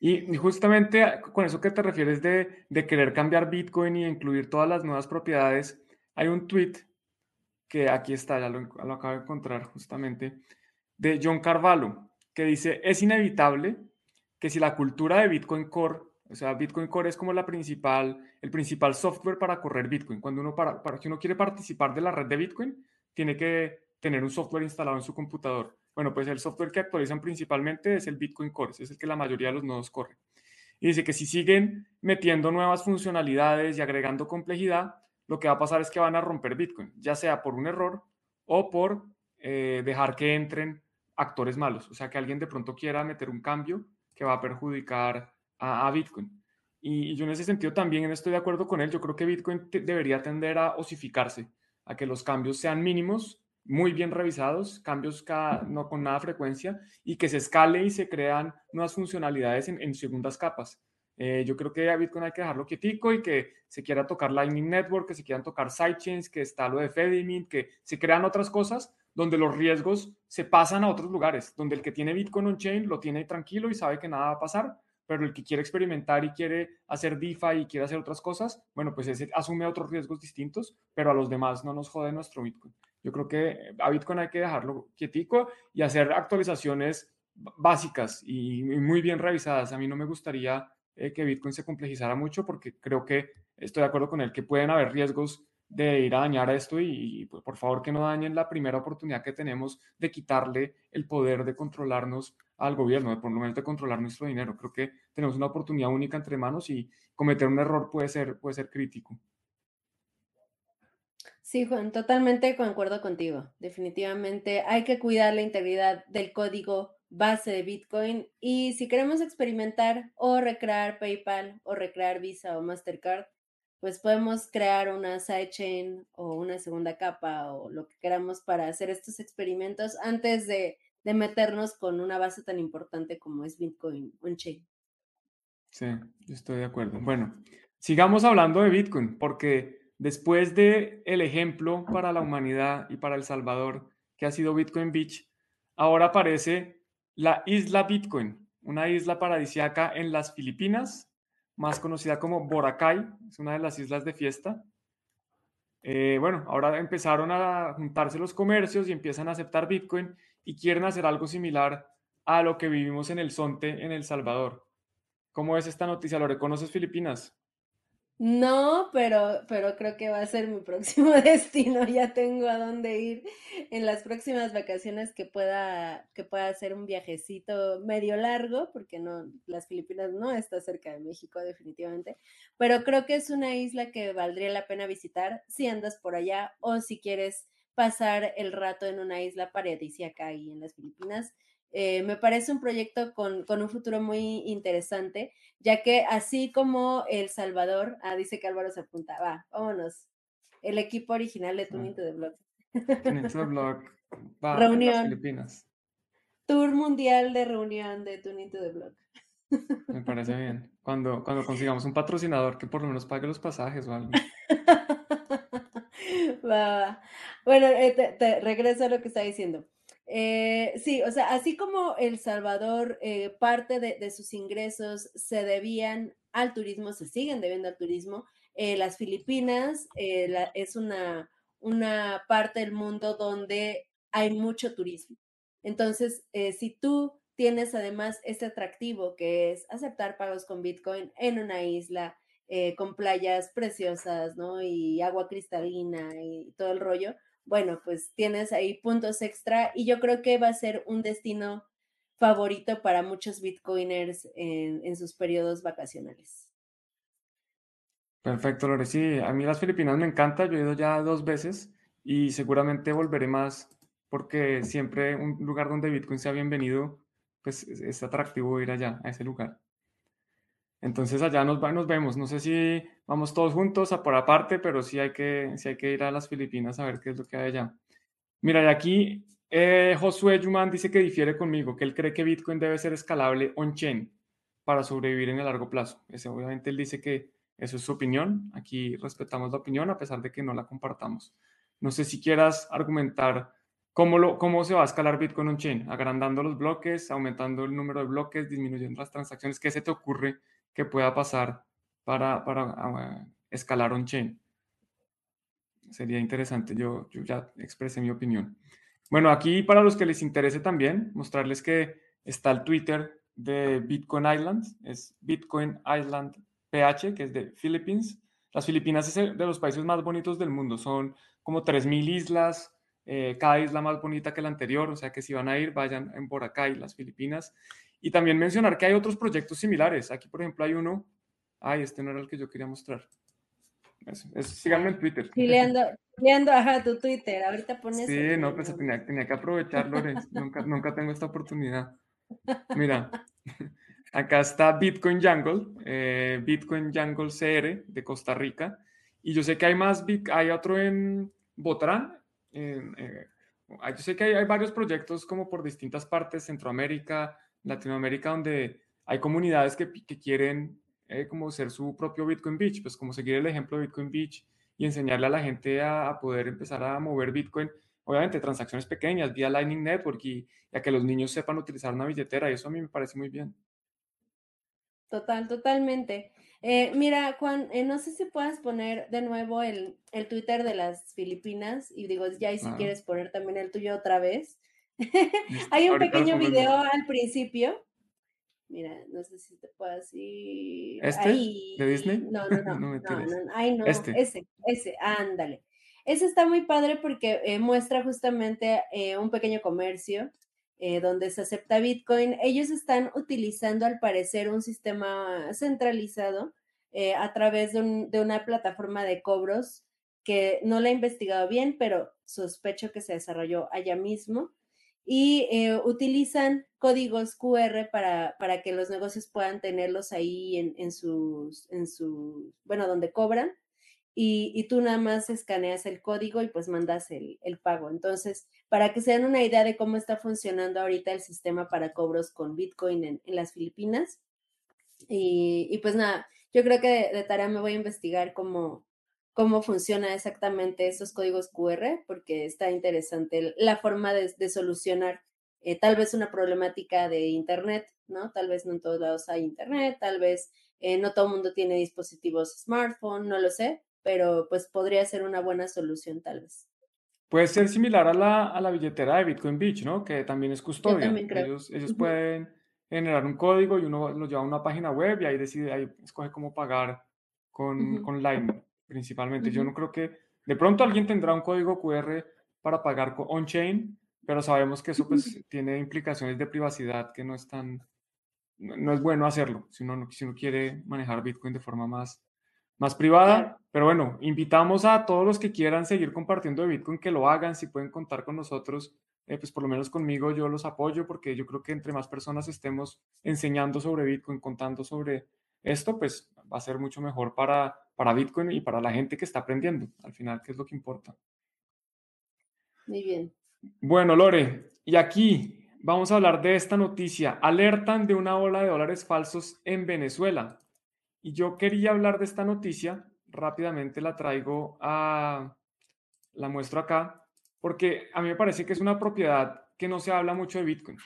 Y, justamente con eso que te refieres de, de, querer cambiar Bitcoin y incluir todas las nuevas propiedades, hay un tweet que aquí está, ya lo, lo acabo de encontrar justamente, de John Carvalho, que dice, es inevitable que si la cultura de Bitcoin Core, o sea, Bitcoin Core es como la principal, el principal software para correr Bitcoin. Cuando uno, para, para que uno quiere participar de la red de Bitcoin, tiene que tener un software instalado en su computador. Bueno, pues el software que actualizan principalmente es el Bitcoin Core, es el que la mayoría de los nodos corren. Y dice que si siguen metiendo nuevas funcionalidades y agregando complejidad, lo que va a pasar es que van a romper Bitcoin, ya sea por un error o por eh, dejar que entren actores malos, o sea, que alguien de pronto quiera meter un cambio que va a perjudicar a, Bitcoin. Y, yo en ese sentido también estoy de acuerdo con él, yo creo que Bitcoin debería tender a osificarse, a que los cambios sean mínimos, muy bien revisados, cambios no con nada frecuencia, y que se escale y se crean nuevas funcionalidades en segundas capas. Eh, yo creo que a Bitcoin hay que dejarlo quietico y que se quiera tocar Lightning Network, que se quieran tocar sidechains, que está lo de Fedimint, que se crean otras cosas donde los riesgos se pasan a otros lugares, donde el que tiene Bitcoin on-chain lo tiene tranquilo y sabe que nada va a pasar, pero el que quiere experimentar y quiere hacer DeFi y quiere hacer otras cosas, bueno, pues asume otros riesgos distintos, pero a los demás no nos jode nuestro Bitcoin. Yo creo que a Bitcoin hay que dejarlo quietico y hacer actualizaciones básicas y muy bien revisadas. A mí no me gustaría eh, que Bitcoin se complejizara mucho porque creo que estoy de acuerdo con él que pueden haber riesgos de ir a dañar esto y, pues, por favor que no dañen la primera oportunidad que tenemos de quitarle el poder de controlarnos al gobierno, de por lo menos de controlar nuestro dinero. Creo que tenemos una oportunidad única entre manos y cometer un error puede ser, puede ser crítico. Sí, Juan, totalmente concuerdo contigo. Definitivamente hay que cuidar la integridad del código base de Bitcoin. Y si queremos experimentar o recrear PayPal o recrear Visa o Mastercard, pues podemos crear una sidechain o una segunda capa o lo que queramos para hacer estos experimentos antes de, de meternos con una base tan importante como es Bitcoin on-chain. Sí, estoy de acuerdo. Bueno, sigamos hablando de Bitcoin, porque después de el ejemplo para la humanidad y para El Salvador, que ha sido Bitcoin Beach, ahora aparece la isla Bitcoin, una isla paradisíaca en las Filipinas, más conocida como Boracay, es una de las islas de fiesta. Eh, bueno, ahora empezaron a juntarse los comercios y empiezan a aceptar Bitcoin y quieren hacer algo similar a lo que vivimos en el Sonte en El Salvador. ¿Cómo es esta noticia? ¿Lo reconoces, Filipinas? No, pero, pero creo que va a ser mi próximo destino. Ya tengo a dónde ir en las próximas vacaciones que pueda, que pueda hacer un viajecito medio largo, porque no, las Filipinas no está cerca de México, definitivamente. Pero creo que es una isla que valdría la pena visitar si andas por allá o si quieres pasar el rato en una isla paradisíaca ahí en las Filipinas. Eh, me parece un proyecto con, con, un futuro muy interesante, ya que así como El Salvador, ah, dice que Álvaro se apunta, va, vámonos, el equipo original de Tuning to the Block. Block, va reunión. las Filipinas. Tour mundial de reunión de Tuning to the Block. Me parece bien. Cuando, cuando consigamos un patrocinador que por lo menos pague los pasajes o algo. va, va. Bueno, eh, te, te regreso a lo que estaba diciendo. Eh, sí, o sea, así como El Salvador, eh, parte de, sus ingresos se debían al turismo, se siguen debiendo al turismo, eh, las Filipinas es una, una parte del mundo donde hay mucho turismo. Entonces, si tú tienes además este atractivo que es aceptar pagos con Bitcoin en una isla, con playas preciosas, ¿no? Y agua cristalina y todo el rollo, bueno, pues tienes ahí puntos extra y yo creo que va a ser un destino favorito para muchos bitcoiners en, en sus periodos vacacionales. Perfecto, Lore. Sí, a mí las Filipinas me encanta, yo he ido ya dos veces y seguramente volveré más porque siempre un lugar donde Bitcoin sea bienvenido, pues es atractivo ir allá, a ese lugar. Entonces allá nos, nos vemos. No sé si vamos todos juntos a por aparte, pero sí hay, que, sí hay que ir a las Filipinas a ver qué es lo que hay allá. Mira, y aquí eh, Josué Yuman dice que difiere conmigo, que él cree que Bitcoin debe ser escalable on-chain para sobrevivir en el largo plazo. Ese, obviamente él dice que eso es su opinión. Aquí respetamos la opinión a pesar de que no la compartamos. No sé si quieras argumentar cómo, lo, cómo se va a escalar Bitcoin on-chain, agrandando los bloques, aumentando el número de bloques, disminuyendo las transacciones. ¿Qué se te ocurre que pueda pasar para, para uh, escalar on-chain. Sería interesante, yo, yo ya expresé mi opinión. Bueno, aquí para los que les interese también, mostrarles que está el Twitter de Bitcoin Island, es Bitcoin Island PH, que es de Philippines. Las Filipinas es de los países más bonitos del mundo, son como 3.000 islas, eh, cada isla más bonita que la anterior, o sea que si van a ir, vayan en Boracay, las Filipinas. Y también mencionar que hay otros proyectos similares. Aquí, por ejemplo, hay uno. Ay, este no era el que yo quería mostrar. Es, síganme en Twitter. Leando, ajá, tu Twitter. Ahorita pones. Sí, no, pues tenía, tenía que aprovecharlo. nunca, nunca tengo esta oportunidad. Mira, acá está Bitcoin Jungle, eh, Bitcoin Jungle CR de Costa Rica. Y yo sé que hay más, hay otro en Botrán. Eh, yo sé que hay, hay varios proyectos como por distintas partes, Centroamérica, Latinoamérica donde hay comunidades que, que quieren eh, como ser su propio Bitcoin Beach, pues como seguir el ejemplo de Bitcoin Beach y enseñarle a la gente a, a poder empezar a mover Bitcoin, obviamente transacciones pequeñas vía Lightning Network y, y, a que los niños sepan utilizar una billetera y eso a mí me parece muy bien. Total, totalmente. Eh, mira, Juan, eh, no sé si puedas poner de nuevo el, el, Twitter de las Filipinas y digo, ya y si quieres poner también el tuyo otra vez. Hay un pequeño video al principio. Mira, no sé si te puedo decir. ¿Este? Ahí. ¿De Disney? No, no, no. no, no, no, Ay, no. Este. Ese, ese, ándale. Ese está muy padre porque eh, muestra justamente eh, un pequeño comercio eh, donde se acepta Bitcoin. Ellos están utilizando, al parecer, un sistema centralizado eh, a través de, un, de una plataforma de cobros que no la he investigado bien, pero sospecho que se desarrolló allá mismo y eh, utilizan códigos QR para, que los negocios puedan tenerlos ahí en, sus, en su, bueno, donde cobran. y, tú nada más escaneas el código y pues mandas el, pago. Entonces, para que se den una idea de cómo está funcionando ahorita el sistema para cobros con Bitcoin en, las Filipinas. Y, pues nada, yo creo que de, tarea me voy a investigar cómo, cómo funciona exactamente esos códigos QR, porque está interesante la forma de, solucionar eh, tal vez una problemática de Internet, ¿no? Tal vez no en todos lados hay Internet, tal vez eh, no todo el mundo tiene dispositivos smartphone, no lo sé, pero pues podría ser una buena solución tal vez. Puede ser similar a la, a la billetera de Bitcoin Beach, ¿no? Que también es custodia. Ellos, ellos pueden generar un código y uno lo lleva a una página web y ahí decide, ahí escoge cómo pagar con, con Lightning principalmente. Yo no creo que de pronto alguien tendrá un código QR para pagar on-chain, pero sabemos que eso pues tiene implicaciones de privacidad que no están, no, es bueno hacerlo si uno, si uno quiere manejar Bitcoin de forma más, más privada. Pero bueno, invitamos a todos los que quieran seguir compartiendo de Bitcoin que lo hagan, si pueden contar con nosotros, eh, pues por lo menos conmigo yo los apoyo porque yo creo que entre más personas estemos enseñando sobre Bitcoin, contando sobre esto, pues va a ser mucho mejor para, para Bitcoin y para la gente que está aprendiendo, al final, que es lo que importa. Muy bien. Bueno, Lore, y aquí vamos a hablar de esta noticia. Alertan de una ola de dólares falsos en Venezuela. Y yo quería hablar de esta noticia, rápidamente la traigo a, la muestro acá, porque a mí me parece que es una propiedad que no se habla mucho de Bitcoin.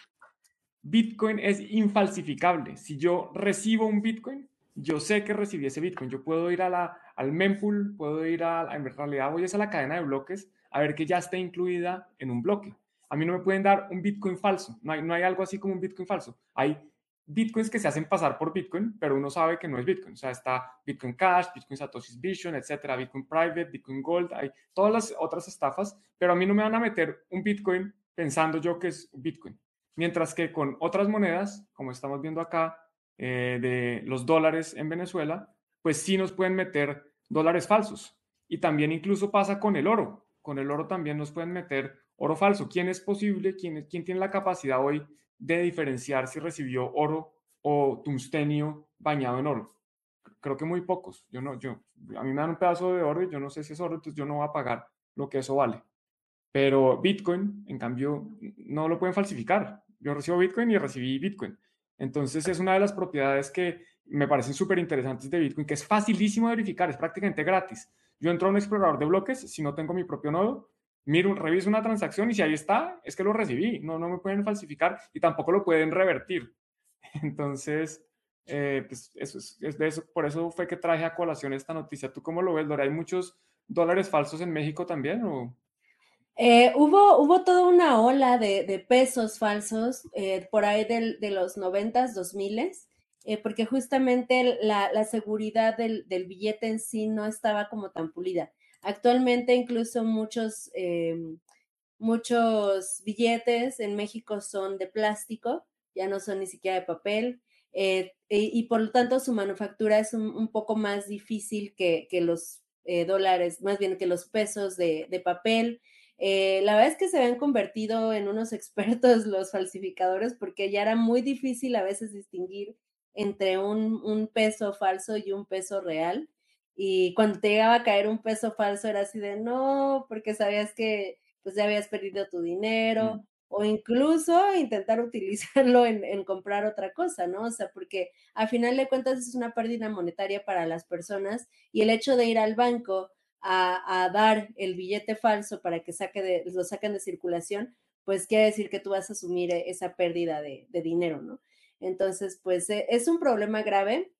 Bitcoin es infalsificable. Si yo recibo un Bitcoin, yo sé que recibí ese Bitcoin. Yo puedo ir a la, al mempool, puedo ir a, en realidad voy a la cadena de bloques a ver que ya está incluida en un bloque. A mí no me pueden dar un Bitcoin falso. No hay, no hay algo así como un Bitcoin falso. Hay bitcoins que se hacen pasar por bitcoin, pero uno sabe que no es bitcoin. O sea, está Bitcoin Cash, Bitcoin Satoshi Vision, etcétera, Bitcoin Private, Bitcoin Gold, hay todas las otras estafas, pero a mí no me van a meter un bitcoin pensando yo que es bitcoin. Mientras que con otras monedas, como estamos viendo acá, eh, de los dólares en Venezuela, pues sí nos pueden meter dólares falsos. Y también incluso pasa con el oro. Con el oro también nos pueden meter oro falso. ¿Quién es posible? ¿Quién, tiene la capacidad hoy de diferenciar si recibió oro o tungstenio bañado en oro. Creo que muy pocos. Yo no, yo, a mí me dan un pedazo de oro y yo no sé si es oro, entonces yo no voy a pagar lo que eso vale. Pero Bitcoin, en cambio, no lo pueden falsificar. Yo recibo Bitcoin y recibí Bitcoin. Entonces es una de las propiedades que me parecen súper interesantes de Bitcoin, que es facilísimo verificar, es prácticamente gratis. Yo entro a un explorador de bloques, si no tengo mi propio nodo, miro, reviso una transacción y si ahí está, es que lo recibí, no, no me pueden falsificar y tampoco lo pueden revertir. Entonces, eh, pues por eso fue que traje a colación esta noticia. ¿Tú cómo lo ves, Dora? ¿Hay muchos dólares falsos en México también? O? Eh, hubo, hubo toda una ola de, pesos falsos eh, por ahí de los 90s, 2000 porque justamente la, seguridad del, del, billete en sí no estaba como tan pulida. Actualmente incluso muchos, em, muchos billetes en México son de plástico, ya no son ni siquiera de papel, eh, y, por lo tanto su manufactura es un, poco más difícil que, los eh, dólares, más bien que los pesos de, papel. Eh, la verdad es que se habían convertido en unos expertos los falsificadores porque ya era muy difícil a veces distinguir entre un peso falso y un peso real. Y cuando te llegaba a caer un peso falso era así de no, porque sabías que pues ya habías perdido tu dinero o incluso intentar utilizarlo en, comprar otra cosa, ¿no? O sea, porque al final de cuentas es una pérdida monetaria para las personas y el hecho de ir al banco a, dar el billete falso para que saque lo saquen de circulación, pues quiere decir que tú vas a asumir e, esa pérdida de, dinero, ¿no? Entonces, pues e, es un problema grave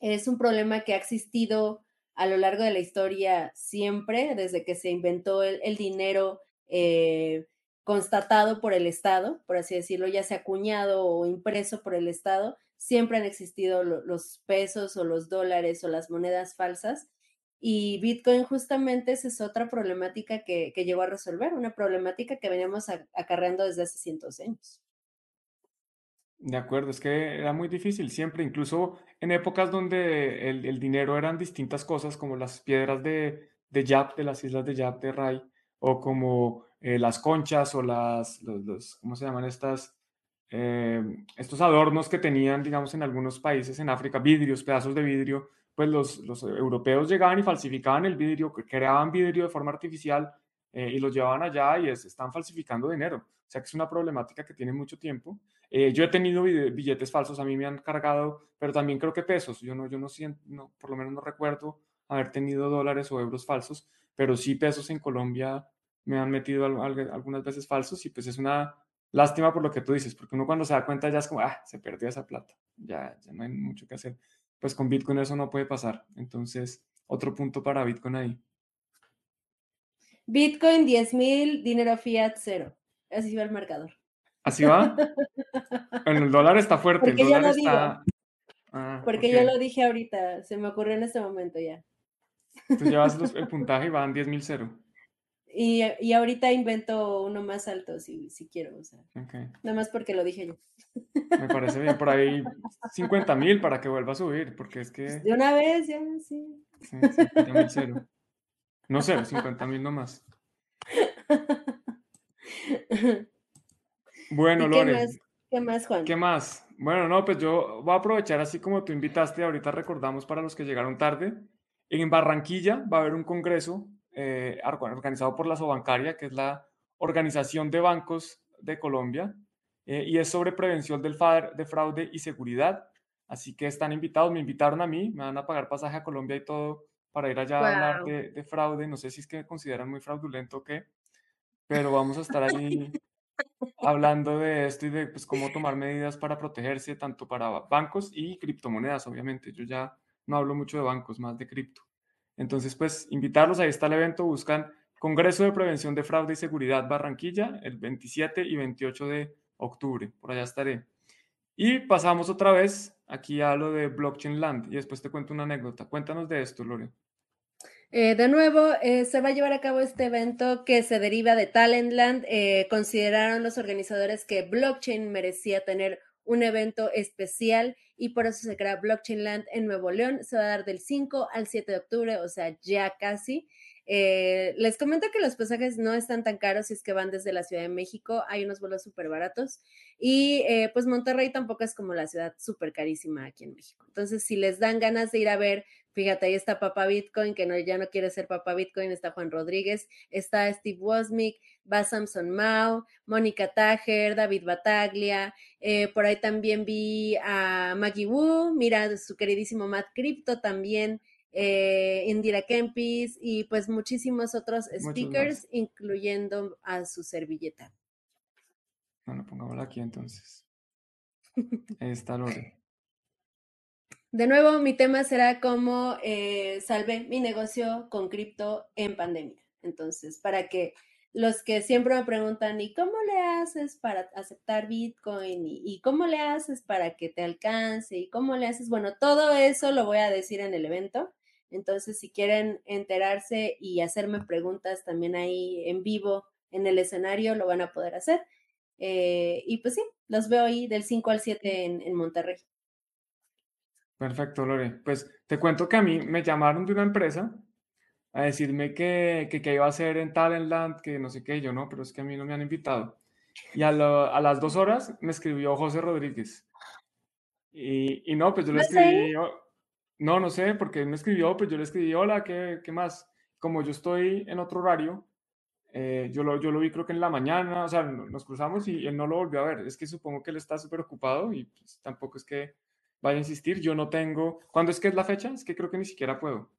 es un problema que ha existido a lo largo de la historia siempre, desde que se inventó el, dinero eh, constatado por el Estado, por así decirlo, ya sea acuñado o impreso por el Estado, siempre han existido los pesos o los dólares o las monedas falsas. Y Bitcoin justamente esa es otra problemática que, llegó a resolver, una problemática que veníamos acarreando desde hace cientos años. De acuerdo, es que era muy difícil siempre, incluso en épocas donde el, dinero eran distintas cosas, como las piedras de, de Yap, de las islas de Yap de Rai, o como eh, las conchas o las, los, ¿cómo se llaman estas? Eh, estos adornos que tenían, digamos, en algunos países en África, vidrios, pedazos de vidrio, pues los, europeos llegaban y falsificaban el vidrio, creaban vidrio de forma artificial eh, y los llevaban allá y están falsificando dinero. O sea que es una problemática que tiene mucho tiempo. Eh, yo he tenido billetes falsos, a mí me han cargado, pero también creo que pesos. Yo no, yo no siento, no, por lo menos no recuerdo haber tenido dólares o euros falsos, pero sí pesos en Colombia me han metido algunas veces falsos y pues es una lástima por lo que tú dices, porque uno cuando se da cuenta ya es como, ah, se perdió esa plata, ya, ya no hay mucho que hacer. Pues con Bitcoin eso no puede pasar. Entonces, otro punto para Bitcoin ahí. Bitcoin 10.000, dinero fiat cero. Así va el marcador. ¿Así va? bueno, el dólar está fuerte. Porque el dólar yo está... Ah, Porque yo lo dije ahorita, se me ocurrió en este momento ya. Tú llevas el puntaje y van 10.000 cero. Y, y, ahorita invento uno más alto si, si quiero, o sea. Nada más porque lo dije yo. Me parece bien, por ahí 50 mil para que vuelva a subir, porque es que... Pues, de una vez, ya, sí. Sí, 50 mil cero. No sé, 50 mil nomás. Bueno, Lore. Qué más, ¿Qué más, Juan? ¿Qué más? Bueno, no, pues yo voy a aprovechar, así como tú invitaste, ahorita recordamos para los que llegaron tarde, en Barranquilla va a haber un congreso eh, organizado por la Sobancaria, que es la Organización de Bancos de Colombia, eh, y es sobre prevención del de fraude y seguridad. Así que están invitados, me invitaron a mí, me van a pagar pasaje a Colombia y todo para ir allá a hablar de, de, fraude. No sé si es que me consideran muy fraudulento o qué, pero vamos a estar ahí hablando de esto y de pues, cómo tomar medidas para protegerse, tanto para bancos y criptomonedas, obviamente. Yo ya no hablo mucho de bancos, más de cripto. Entonces, pues, invitarlos, ahí está el evento, buscan Congreso de Prevención de Fraude y Seguridad Barranquilla, el 27 y 28 de octubre, por allá estaré. Y pasamos otra vez aquí a lo de Blockchain Land y después te cuento una anécdota. Cuéntanos de esto, Lore. Eh, de nuevo, eh, se va a llevar a cabo este evento que se deriva de Talentland. Eh, consideraron los organizadores que blockchain merecía tener un evento especial y por eso se crea Blockchain Land en Nuevo León. Se va a dar del 5 al 7 de octubre, o sea, ya casi. les comento que los pasajes no están tan caros si es que van desde la Ciudad de México, hay unos vuelos súper baratos y pues Monterrey tampoco es como la ciudad súper carísima aquí en México. Entonces, si les dan ganas de ir a ver Fíjate, ahí está Papá Bitcoin, que no, ya no quiere ser Papá Bitcoin, está Juan Rodríguez, está Steve Wozniak, va Samson Mao, Mónica Tajer, David Bataglia, eh, por ahí también vi a Maggie Wu, mira, su queridísimo Matt Crypto también, eh, Indira Kempis y pues muchísimos otros speakers, incluyendo a su servilleta. Bueno, pongámosla aquí entonces. Ahí está Lore. De nuevo, mi tema será cómo eh, salvé mi negocio con cripto en pandemia. Entonces, para que los que siempre me preguntan, ¿y cómo le haces para aceptar Bitcoin? ¿Y, cómo le haces para que te alcance? ¿Y cómo le haces? Bueno, todo eso lo voy a decir en el evento. Entonces, si quieren enterarse y hacerme preguntas también ahí en vivo en el escenario, lo van a poder hacer. Eh, y pues sí, los veo ahí del 5 al 7 en Monterrey. Perfecto, Lore. Pues te cuento que a mí me llamaron de una empresa a decirme que, que, iba a hacer en Talentland, que no sé qué, yo no, pero es que a mí no me han invitado. Y a, a las dos horas me escribió José Rodríguez. Y, y no, pues yo le escribí, no, no sé, porque él me escribió, pues yo le escribí, hola, ¿qué, qué más? Como yo estoy en otro horario, eh, yo, lo, yo lo vi creo que en la mañana, o sea, nos cruzamos y él no lo volvió a ver. Es que supongo que él está súper ocupado y pues, tampoco es que vaya a insistir, yo no tengo... ¿Cuándo es que es la fecha? Es que creo que ni siquiera puedo.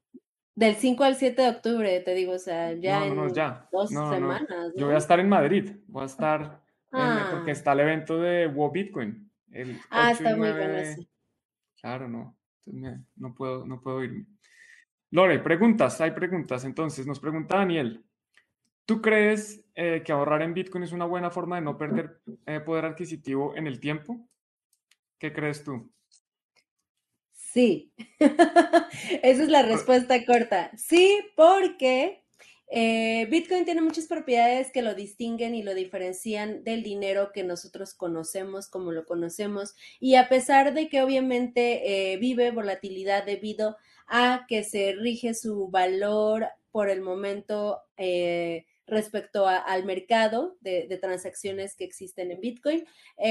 Del 5 al 7 de octubre, te digo, o sea, ya en dos semanas. Yo voy a estar en Madrid, voy a estar, porque ah. está el evento de Wo Bitcoin. El ah, está muy bueno. Claro, no, no, puedo, no puedo irme. Lore, preguntas, hay preguntas. Entonces, nos pregunta Daniel, ¿tú crees eh, que ahorrar en Bitcoin es una buena forma de no perder eh, poder adquisitivo en el tiempo? ¿Qué crees tú? Sí, esa es la respuesta corta. Sí, porque eh, Bitcoin tiene muchas propiedades que lo distinguen y lo diferencian del dinero que nosotros conocemos como lo conocemos. Y a pesar de que obviamente eh, vive volatilidad debido a que se rige su valor por el momento eh, respecto al mercado de, transacciones que existen en Bitcoin,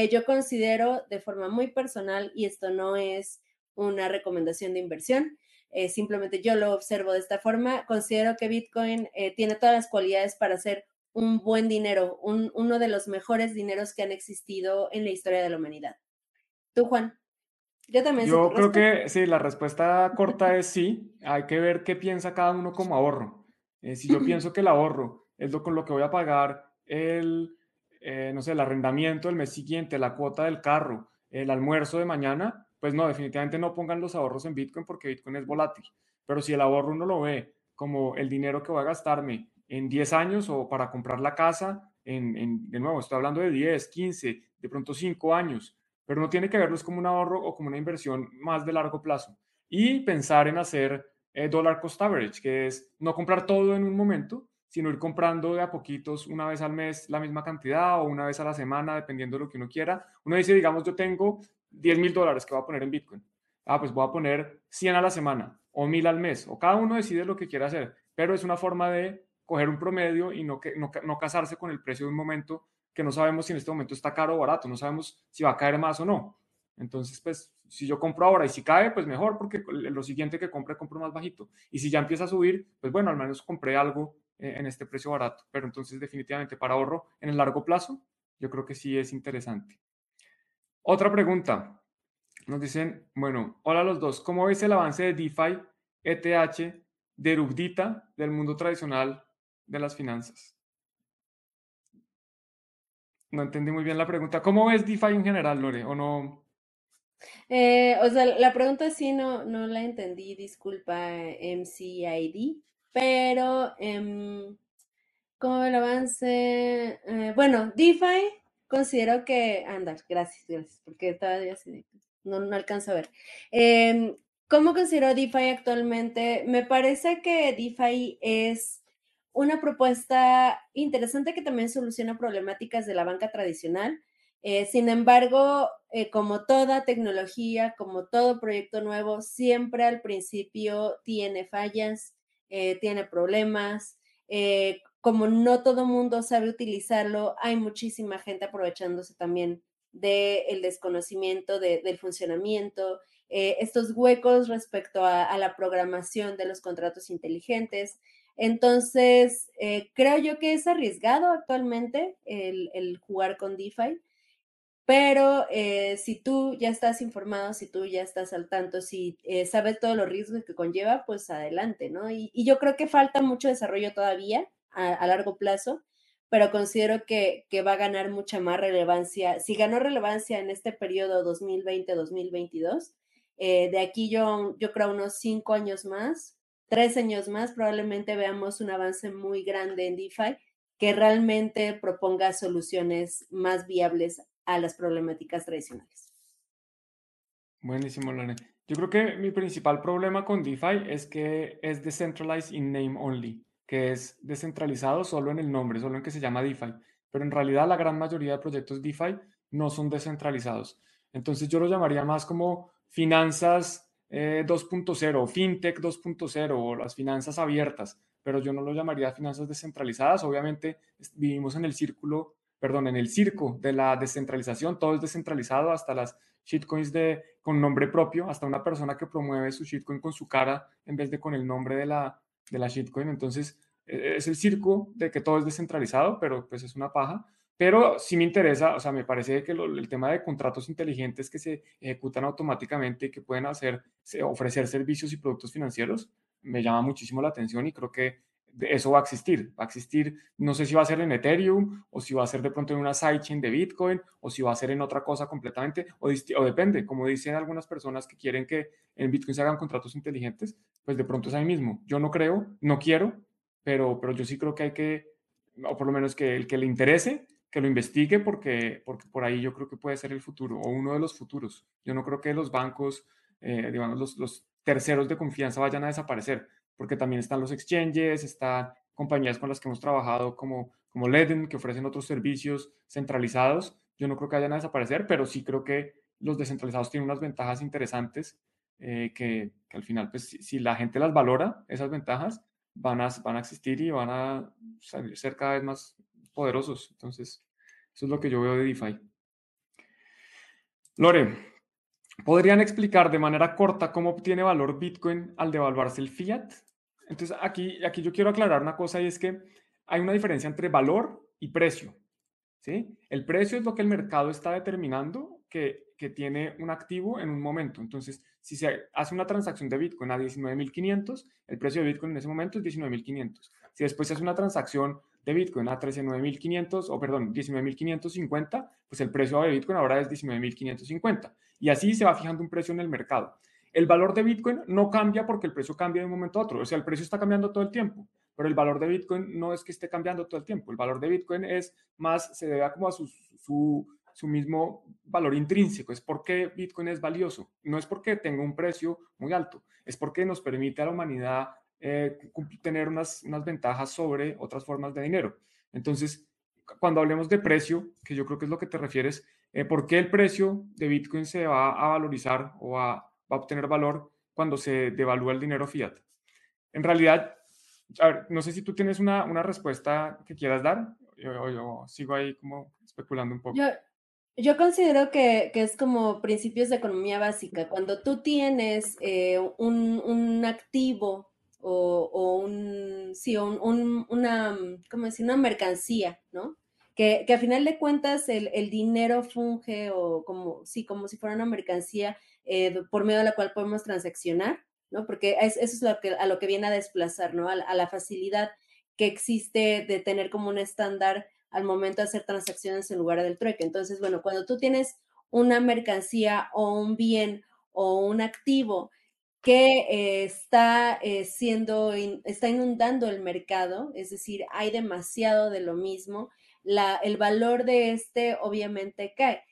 yo considero de forma muy personal, y esto no es una recomendación de inversión. eh, simplemente yo lo observo de esta forma. Considero que Bitcoin eh, tiene todas las cualidades para ser un buen dinero, uno de los mejores dineros que han existido en la historia de la humanidad. Tú, Juan. Yo también. Yo creo que sí, la respuesta corta es sí. Hay que ver qué piensa cada uno como ahorro. Eh, si yo pienso que el ahorro es lo con lo que voy a pagar el, no sé, el arrendamiento el mes siguiente, la cuota del carro, el almuerzo de mañana, pues no, definitivamente no pongan los ahorros en Bitcoin porque Bitcoin es volátil. Pero si el ahorro uno lo ve como el dinero que voy a gastarme en 10 años o para comprar la casa, en, de nuevo, estoy hablando de 10, 15, de pronto 5 años, pero no tiene que verlos como un ahorro o como una inversión más de largo plazo. Y pensar en hacer eh, dollar cost average, que es no comprar todo en un momento, sino ir comprando de a poquitos una vez al mes la misma cantidad o una vez a la semana, dependiendo de lo que uno quiera. Uno dice, digamos, yo tengo 10 mil dólares que voy a poner en Bitcoin. Ah, pues voy a poner 100 a la semana o 1000 al mes, o cada uno decide lo que quiere hacer, pero es una forma de coger un promedio y no, que, no, no casarse con el precio de un momento que no sabemos si en este momento está caro o barato, no sabemos si va a caer más o no. Entonces, pues, si yo compro ahora y si cae, pues mejor, porque lo siguiente que compre, compro más bajito. Y si ya empieza a subir, pues bueno, al menos compré algo eh, en este precio barato. Pero entonces, definitivamente, para ahorro en el largo plazo, yo creo que sí es interesante. Otra pregunta. Nos dicen, bueno, hola a los dos, ¿cómo ves el avance de DeFi, ETH, de erudita del mundo tradicional de las finanzas? No entendí muy bien la pregunta. ¿Cómo ves DeFi en general, Lore? ¿O no? Eh, o sea, la pregunta sí no, no la entendí, disculpa, MCID, pero eh, ¿cómo el avance? Eh, bueno, DeFi considero que, anda, gracias, gracias, porque todavía no, no alcanzo a ver. Em, ¿Cómo considero DeFi actualmente? Me parece que DeFi es una propuesta interesante que también soluciona problemáticas de la banca tradicional. Eh, sin embargo, eh, como toda tecnología, como todo proyecto nuevo, siempre al principio tiene fallas, eh, tiene problemas como no todo mundo sabe utilizarlo, hay muchísima gente aprovechándose también del desconocimiento del funcionamiento, eh, estos huecos respecto a, la programación de los contratos inteligentes. Entonces, eh, creo yo que es arriesgado actualmente el, jugar con DeFi, pero eh, si tú ya estás informado, si tú ya estás al tanto, si sabes todos los riesgos que conlleva, pues adelante, ¿no? y yo creo que falta mucho desarrollo todavía a, largo plazo, pero considero que, va a ganar mucha más relevancia. Si ganó relevancia en este periodo 2020-2022, eh, de aquí yo, yo creo unos cinco años más, tres años más, probablemente veamos un avance muy grande en DeFi que realmente proponga soluciones más viables a las problemáticas tradicionales. Buenísimo, Lore. Yo creo que mi principal problema con DeFi es que es decentralized in name only que es descentralizado solo en el nombre, solo en que se llama DeFi, pero en realidad la gran mayoría de proyectos DeFi no son descentralizados. Entonces yo lo llamaría más como finanzas 2.0, eh, fintech 2.0 o las finanzas abiertas, pero yo no lo llamaría finanzas descentralizadas. Obviamente vivimos en el círculo, perdón, en el circo de la descentralización, todo es descentralizado, hasta las shitcoins de, con nombre propio, hasta una persona que promueve su shitcoin con su cara en vez de con el nombre de la, de la shitcoin. Entonces, e, es el circo de que todo es descentralizado, pero pues es una paja. Pero sí me interesa, o sea, me parece que el tema de contratos inteligentes que se ejecutan automáticamente y que pueden hacer, ofrecer servicios y productos financieros, me llama muchísimo la atención y creo que eso va a existir. Va a existir, no sé si va a ser en Ethereum o si va a ser de pronto en una sidechain de Bitcoin o si va a ser en otra cosa completamente o, depende, como dicen algunas personas que quieren que en Bitcoin se hagan contratos inteligentes, pues de pronto es ahí mismo. Yo no creo, no quiero, pero, pero yo sí creo que hay que, o por lo menos que el que le interese, que lo investigue porque, porque por ahí yo creo que puede ser el futuro o uno de los futuros. Yo no creo que los bancos, eh, digamos, los, los terceros de confianza vayan a desaparecer porque también están los exchanges, están compañías con las que hemos trabajado como, como Leden, que ofrecen otros servicios centralizados. Yo no creo que vayan a desaparecer, pero sí creo que los descentralizados tienen unas ventajas interesantes eh, que, que, al final, pues si, la gente las valora, esas ventajas van a, van a existir y van a ser cada vez más poderosos. Entonces, eso es lo que yo veo de DeFi. Lore, ¿podrían explicar de manera corta cómo obtiene valor Bitcoin al devaluarse el fiat? Entonces, aquí, aquí yo quiero aclarar una cosa y es que hay una diferencia entre valor y precio. ¿sí? El precio es lo que el mercado está determinando que, que tiene un activo en un momento. Entonces, si se hace una transacción de Bitcoin a 19.500, el precio de Bitcoin en ese momento es 19.500. Si después se hace una transacción de Bitcoin a 13.9.500, o perdón, 19.550, pues el precio de Bitcoin ahora es 19.550. Y así se va fijando un precio en el mercado. El valor de Bitcoin no cambia porque el precio cambia de un momento a otro. O sea, el precio está cambiando todo el tiempo, pero el valor de Bitcoin no es que esté cambiando todo el tiempo. El valor de Bitcoin es más, se debe a como a su, su, su mismo valor intrínseco. Es porque Bitcoin es valioso. No es porque tenga un precio muy alto, es porque nos permite a la humanidad eh, tener unas, unas ventajas sobre otras formas de dinero. Entonces, cuando hablemos de precio, que yo creo que es lo que te refieres, eh, ¿por qué el precio de Bitcoin se va a valorizar o va a obtener valor cuando se devalúa el dinero fiat? En realidad, a ver, no sé si tú tienes una, una respuesta que quieras dar, o yo, sigo ahí como especulando un poco. Yo, yo considero que, que, es como principios de economía básica. Cuando tú tienes eh, un, un, activo o, o un, sí, un, una, ¿cómo decir? Una mercancía, ¿no? Que, que a final de cuentas el, el, dinero funge o como, sí, como si fuera una mercancía eh, por medio de la cual podemos transaccionar, ¿no? Porque es, eso es lo que, a lo que viene a desplazar, ¿no? A, a la facilidad que existe de tener como un estándar al momento de hacer transacciones en lugar del trueque. Entonces, bueno, cuando tú tienes una mercancía o un bien o un activo que eh, está eh, siendo, está inundando el mercado, es decir, hay demasiado de lo mismo, el valor de este obviamente cae.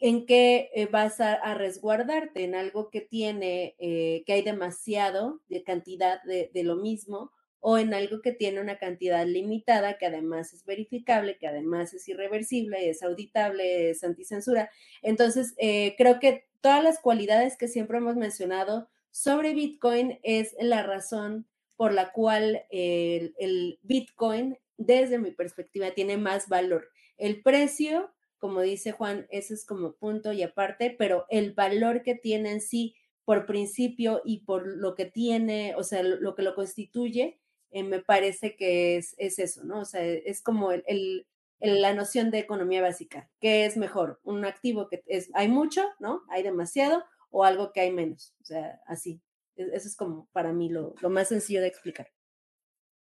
¿En qué eh, vas a, resguardarte? En algo que tiene, eh, que hay demasiado de cantidad de, de lo mismo, o en algo que tiene una cantidad limitada, que además es verificable, que además es irreversible, es auditable, es anticensura. Entonces, eh, creo que todas las cualidades que siempre hemos mencionado sobre Bitcoin es la razón por la cual el Bitcoin, desde mi perspectiva, tiene más valor. El precio, como dice Juan, ese es como punto y aparte, pero el valor que tiene en sí por principio y por lo que tiene, o sea, lo que lo constituye, eh, me parece que es, es, eso, ¿no? O sea, es como el, el, el, la noción de economía básica. ¿Qué es mejor? Un activo que es, hay mucho, ¿no? Hay demasiado, o algo que hay menos. O sea, así. Eso es como para mí lo, lo más sencillo de explicar.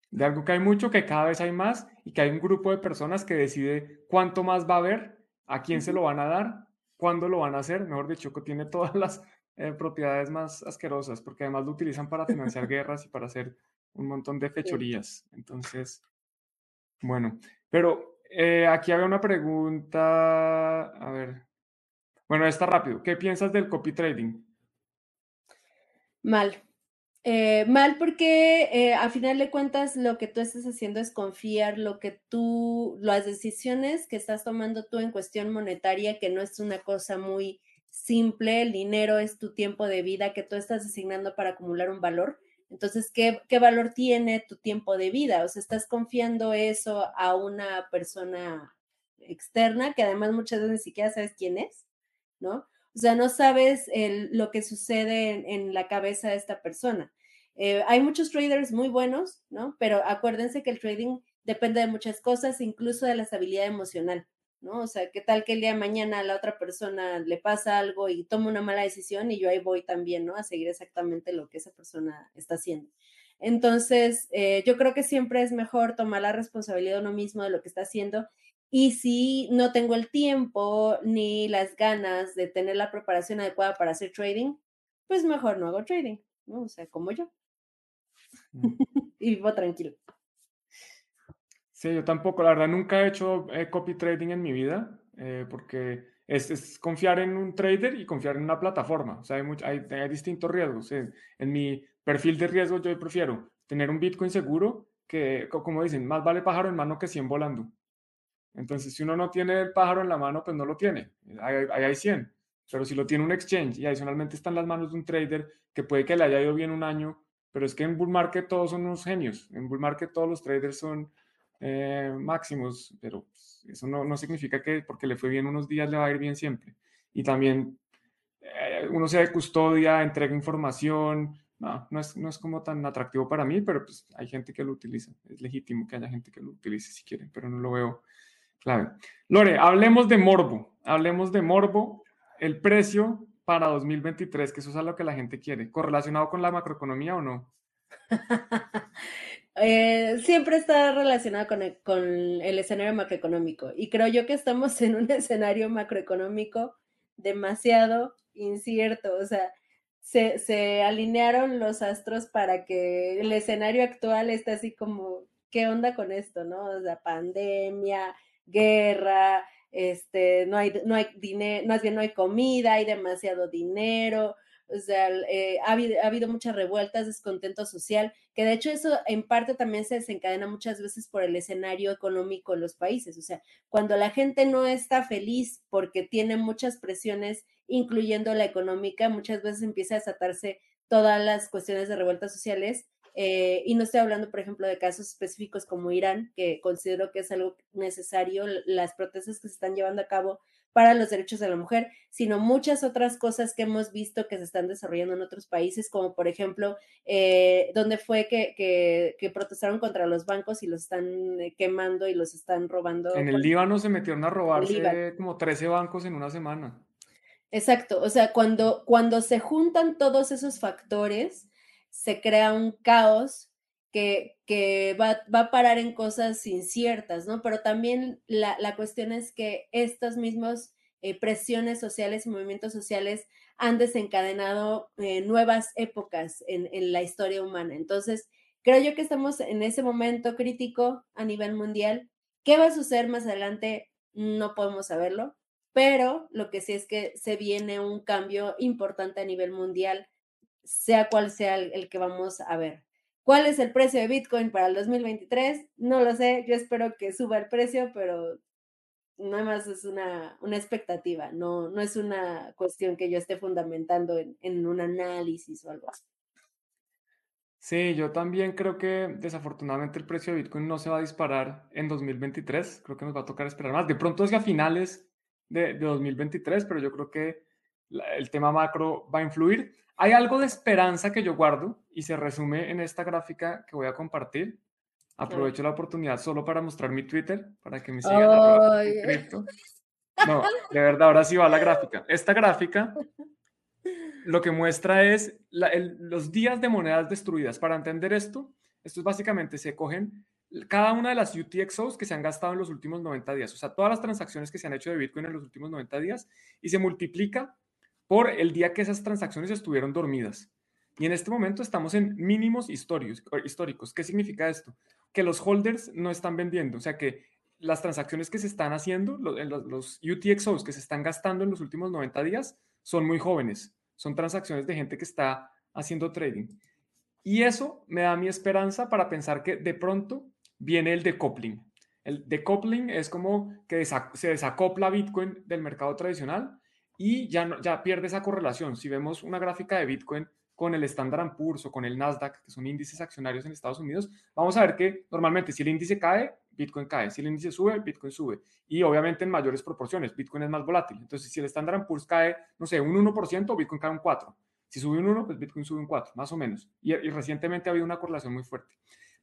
De algo que hay mucho, que cada vez hay más y que hay un grupo de personas que decide cuánto más va a haber, a quién se lo van a dar, cuándo lo van a hacer. Mejor dicho, que tiene todas las eh, propiedades más asquerosas, porque además lo utilizan para financiar guerras y para hacer un montón de fechorías. Entonces, bueno, pero eh, aquí había una pregunta, a ver, bueno, está rápido. ¿Qué piensas del copy trading? Mal. Eh, mal porque eh, a final de cuentas lo que tú estás haciendo es confiar lo que tú, las decisiones que estás tomando tú en cuestión monetaria, que no es una cosa muy simple, el dinero es tu tiempo de vida que tú estás asignando para acumular un valor. Entonces, ¿qué, ¿qué, valor tiene tu tiempo de vida? O sea, estás confiando eso a una persona externa que además muchas veces ni siquiera sabes quién es, ¿no? O sea, no sabes lo que sucede en, en, la cabeza de esta persona. Eh, hay muchos traders muy buenos, ¿no? Pero acuérdense que el trading depende de muchas cosas, incluso de la estabilidad emocional. ¿no? O sea, ¿qué tal que el día de mañana a la otra persona le pasa algo y toma una mala decisión y yo ahí voy también, ¿no? A seguir exactamente lo que esa persona está haciendo. Entonces, eh, yo creo que siempre es mejor tomar la responsabilidad de uno mismo de lo que está haciendo. Y si no tengo el tiempo ni las ganas de tener la preparación adecuada para hacer trading, pues mejor no hago trading, ¿no? O sea, como yo. Mm. y vivo tranquilo. Sí, yo tampoco, la verdad nunca he hecho eh, copy trading en mi vida, eh, porque es, es, confiar en un trader y confiar en una plataforma. O sea, hay, mucho, hay, hay distintos riesgos. En, en, mi perfil de riesgo yo prefiero tener un Bitcoin seguro que, como dicen, más vale pájaro en mano que 100 volando. Entonces, si uno no tiene el pájaro en la mano, pues no lo tiene. Ahí, ahí hay 100. Pero si lo tiene un exchange y adicionalmente está en las manos de un trader que puede que le haya ido bien un año, pero es que en bull market todos son unos genios. En bull market todos los traders son eh, máximos, pero eso no, no, significa que porque le fue bien unos días le va a ir bien siempre. Y también, eh, uno sea de custodia, entrega información, no, no es, no es como tan atractivo para mí, pero pues hay gente que lo utiliza. Es legítimo que haya gente que lo utilice si quieren, pero no lo veo clave. Lore, hablemos de morbo. Hablemos de morbo. El precio para 2023, que eso es lo que la gente quiere. ¿Correlacionado con la macroeconomía o no? Eh, siempre está relacionado con el, con el escenario macroeconómico. Y creo yo que estamos en un escenario macroeconómico demasiado incierto. O sea, se, alinearon los astros para que el escenario actual esté así como, ¿qué onda con esto? ¿No? O sea, pandemia, guerra, este, no hay, no hay dinero, más bien no hay comida, hay demasiado dinero, o sea, eh, ha, habido, ha, habido, muchas revueltas, descontento social, que de hecho eso en parte también se desencadena muchas veces por el escenario económico en los países. O sea, cuando la gente no está feliz porque tiene muchas presiones, incluyendo la económica, muchas veces empieza a desatarse todas las cuestiones de revueltas sociales. Eh, y no estoy hablando, por ejemplo, de casos específicos como Irán, que considero que es algo necesario, las protestas que se están llevando a cabo para los derechos de la mujer, sino muchas otras cosas que hemos visto que se están desarrollando en otros países, como por ejemplo, eh, donde fue que, que, protestaron contra los bancos y los están eh, quemando y los están robando. En el Líbano se metieron a robarse como 13 bancos en una semana. Exacto, o sea, cuando, cuando se juntan todos esos factores, se crea un caos que, que va, va, a parar en cosas inciertas, ¿no? Pero también la, la cuestión es que estas mismas eh, presiones sociales y movimientos sociales han desencadenado eh, nuevas épocas en, en, la historia humana. Entonces, creo yo que estamos en ese momento crítico a nivel mundial. ¿Qué va a suceder más adelante? No podemos saberlo, pero lo que sí es que se viene un cambio importante a nivel mundial, sea cual sea el, que vamos a ver. ¿Cuál es el precio de Bitcoin para el 2023? No lo sé, yo espero que suba el precio, pero nada más es una, una expectativa, no, no es una cuestión que yo esté fundamentando en, en un análisis o algo así. Sí, yo también creo que desafortunadamente el precio de Bitcoin no se va a disparar en 2023. Creo que nos va a tocar esperar más. De pronto hacia finales de, de 2023, pero yo creo que el tema macro va a influir. Hay algo de esperanza que yo guardo y se resume en esta gráfica que voy a compartir. Aprovecho la oportunidad solo para mostrar mi Twitter, para que me sigan. No, de verdad, ahora sí va la gráfica. Esta gráfica lo que muestra es los días de monedas destruidas. Para entender esto, esto es básicamente, se cogen cada una de las UTXOs que se han gastado en los últimos 90 días, o sea, todas las transacciones que se han hecho de Bitcoin en los últimos 90 días, y se multiplica por el día que esas transacciones estuvieron dormidas. Y en este momento estamos en mínimos históricos. ¿Qué significa esto? Que los holders no están vendiendo, o sea que las transacciones que se están haciendo, los, UTXOs que se están gastando en los últimos 90 días, son muy jóvenes. Son transacciones de gente que está haciendo trading. Y eso me da mi esperanza para pensar que de pronto viene el decoupling. El decoupling es como que se desacopla Bitcoin del mercado tradicional y ya, ya pierde esa correlación. Si vemos una gráfica de Bitcoin con el Standard Poor's o con el Nasdaq, que son índices accionarios en Estados Unidos, vamos a ver que normalmente si el índice cae, Bitcoin cae. Si el índice sube, Bitcoin sube. Y obviamente en mayores proporciones, Bitcoin es más volátil. Entonces, si el Standard Poor's cae, no sé, un 1%, Bitcoin cae un 4%. Si sube un 1, pues Bitcoin sube un 4, más o menos. Y, y recientemente ha habido una correlación muy fuerte.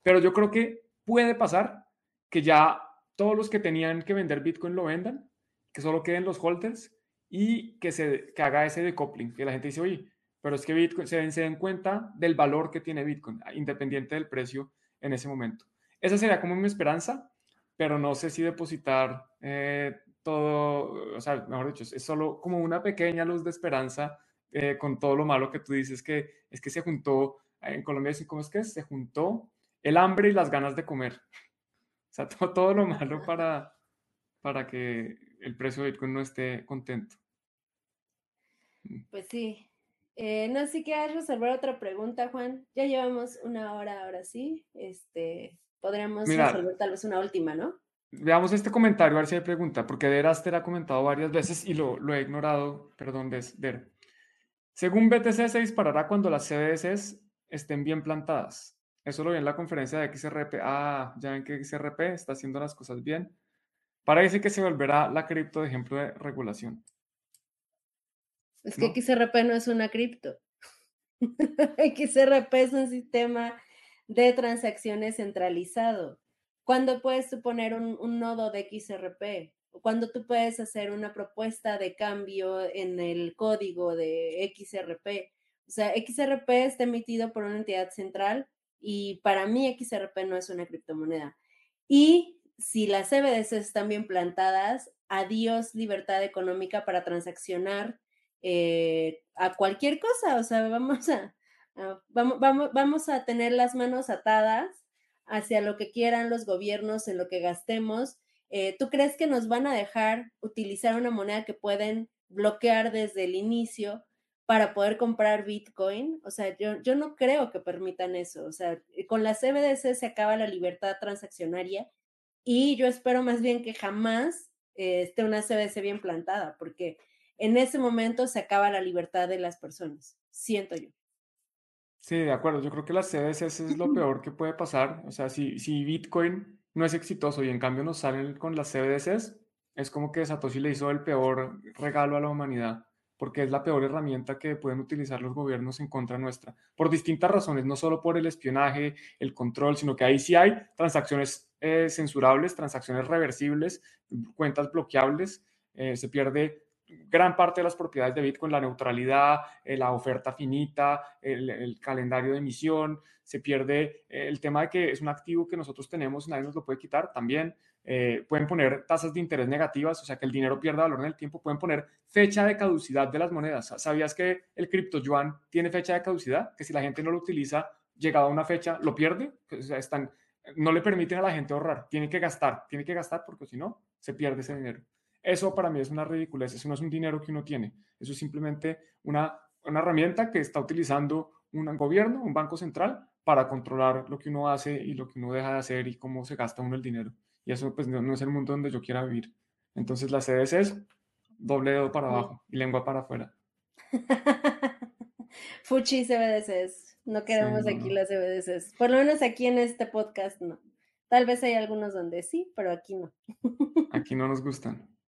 Pero yo creo que puede pasar que ya todos los que tenían que vender Bitcoin lo vendan, que solo queden los holders y que se que haga ese decoupling, que la gente dice, oye, pero es que Bitcoin se den, se den cuenta del valor que tiene Bitcoin, independiente del precio en ese momento. Esa sería como mi esperanza, pero no sé si depositar eh, todo, o sea, mejor dicho, es solo como una pequeña luz de esperanza eh, con todo lo malo que tú dices que es que se juntó, en Colombia ¿cómo es que Se juntó el hambre y las ganas de comer. O sea, todo, lo malo para, para que el precio de Bitcoin no esté contento. Mm. Pues sí. Eh, no sé si quieres resolver otra pregunta, Juan. Ya llevamos una hora ahora sí. Este, podríamos resolver tal vez una última, ¿no? Veamos este comentario, a ver si hay pregunta, porque Deraster ha comentado varias veces y lo, lo he ignorado. Perdón, Der. Según BTC, se disparará cuando las CDS estén bien plantadas. Eso lo vi en la conferencia de XRP. Ah, ya ven que XRP está haciendo las cosas bien. Parece que se volverá la cripto de ejemplo de regulación. Es que XRP no es una cripto. XRP es un sistema de transacciones centralizado. ¿Cuándo puedes suponer un, un nodo de XRP? ¿Cuándo tú puedes hacer una propuesta de cambio en el código de XRP? O sea, XRP está emitido por una entidad central y para mí XRP no es una criptomoneda. Y si las CBDC están bien plantadas, adiós libertad económica para transaccionar eh, a cualquier cosa. O sea, vamos a, vamos, vamos, vamos a tener las manos atadas hacia lo que quieran los gobiernos, en lo que gastemos. Eh, ¿Tú crees que nos van a dejar utilizar una moneda que pueden bloquear desde el inicio para poder comprar Bitcoin? O sea, yo, yo no creo que permitan eso. O sea, con la CBDC se acaba la libertad transaccionaria y yo espero más bien que jamás eh, esté una CBDC bien plantada, porque en ese momento se acaba la libertad de las personas, siento yo. Sí, de acuerdo. Yo creo que las CBDCs es lo peor que puede pasar. O sea, si, si Bitcoin no es exitoso y en cambio nos salen con las CBDCs, es como que Satoshi le hizo el peor regalo a la humanidad, porque es la peor herramienta que pueden utilizar los gobiernos en contra nuestra, por distintas razones, no solo por el espionaje, el control, sino que ahí sí hay transacciones eh, censurables, transacciones reversibles, cuentas bloqueables, eh, se pierde gran parte de las propiedades de Bitcoin, la neutralidad, eh, la oferta finita, el, calendario de emisión, se pierde el tema de que es un activo que nosotros tenemos, nadie nos lo puede quitar también. Pueden poner tasas de interés negativas, o sea que el dinero pierda valor en el tiempo. Pueden poner fecha de caducidad de las monedas. ¿Sabías que el cripto yuan tiene fecha de caducidad? Que si la gente no lo utiliza, llegado a una fecha, lo pierde. O sea, están, no le permiten a la gente ahorrar. Tiene que gastar, tiene que gastar porque si no, se pierde ese dinero. Eso para mí es una ridiculez, eso no es un dinero que uno tiene, eso es simplemente una, una herramienta que está utilizando un gobierno, un banco central, para controlar lo que uno hace y lo que uno deja de hacer y cómo se gasta uno el dinero. Y eso pues no, es el mundo donde yo quiera vivir. Entonces la CDC es doble dedo para abajo y lengua para afuera. Fuchi CBDCs. No queremos aquí las CBDCs. Por lo menos aquí en este podcast no. Tal vez hay algunos donde sí, pero aquí no. aquí no nos gustan.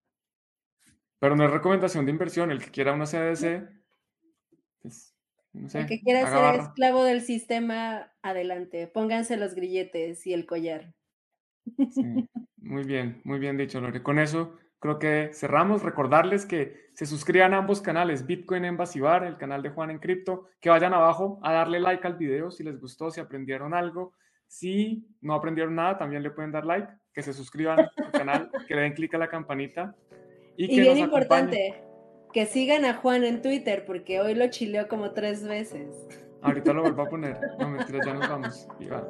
Pero no es recomendación de inversión. El que quiera una CDC, pues, no sé, el que quiera ser esclavo del sistema, adelante. Pónganse los grilletes y el collar. muy bien, muy bien dicho, Lore. Con eso creo que cerramos. Recordarles que se suscriban a ambos canales, Bitcoin en Basibar, el canal de Juan en Cripto, que vayan abajo a darle like al video si les gustó, si aprendieron algo. Si no aprendieron nada, también le pueden dar like, que se suscriban al canal, que le den clic a la campanita y, bien importante, que sigan a Juan en Twitter, porque hoy lo chileó como tres veces. Ahorita lo vuelvo a poner. No, mentira, ya nos vamos. Iba,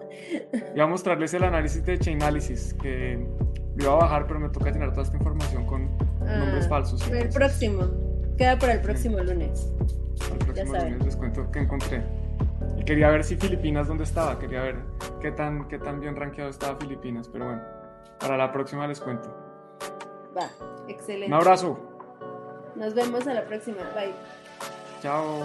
a mostrarles el análisis de Chainalysis, que lo iba a bajar, pero me toca llenar toda esta información con ah, nombres falsos. Para el próximo. Queda para el próximo lunes. Para el próximo lunes les cuento qué encontré. Y quería ver si Filipinas dónde estaba. Quería ver qué tan, qué tan bien rankeado estaba Filipinas. Pero bueno, para la próxima les cuento. Va, excelente. Un abrazo. Nos vemos a la próxima. Bye. Chao.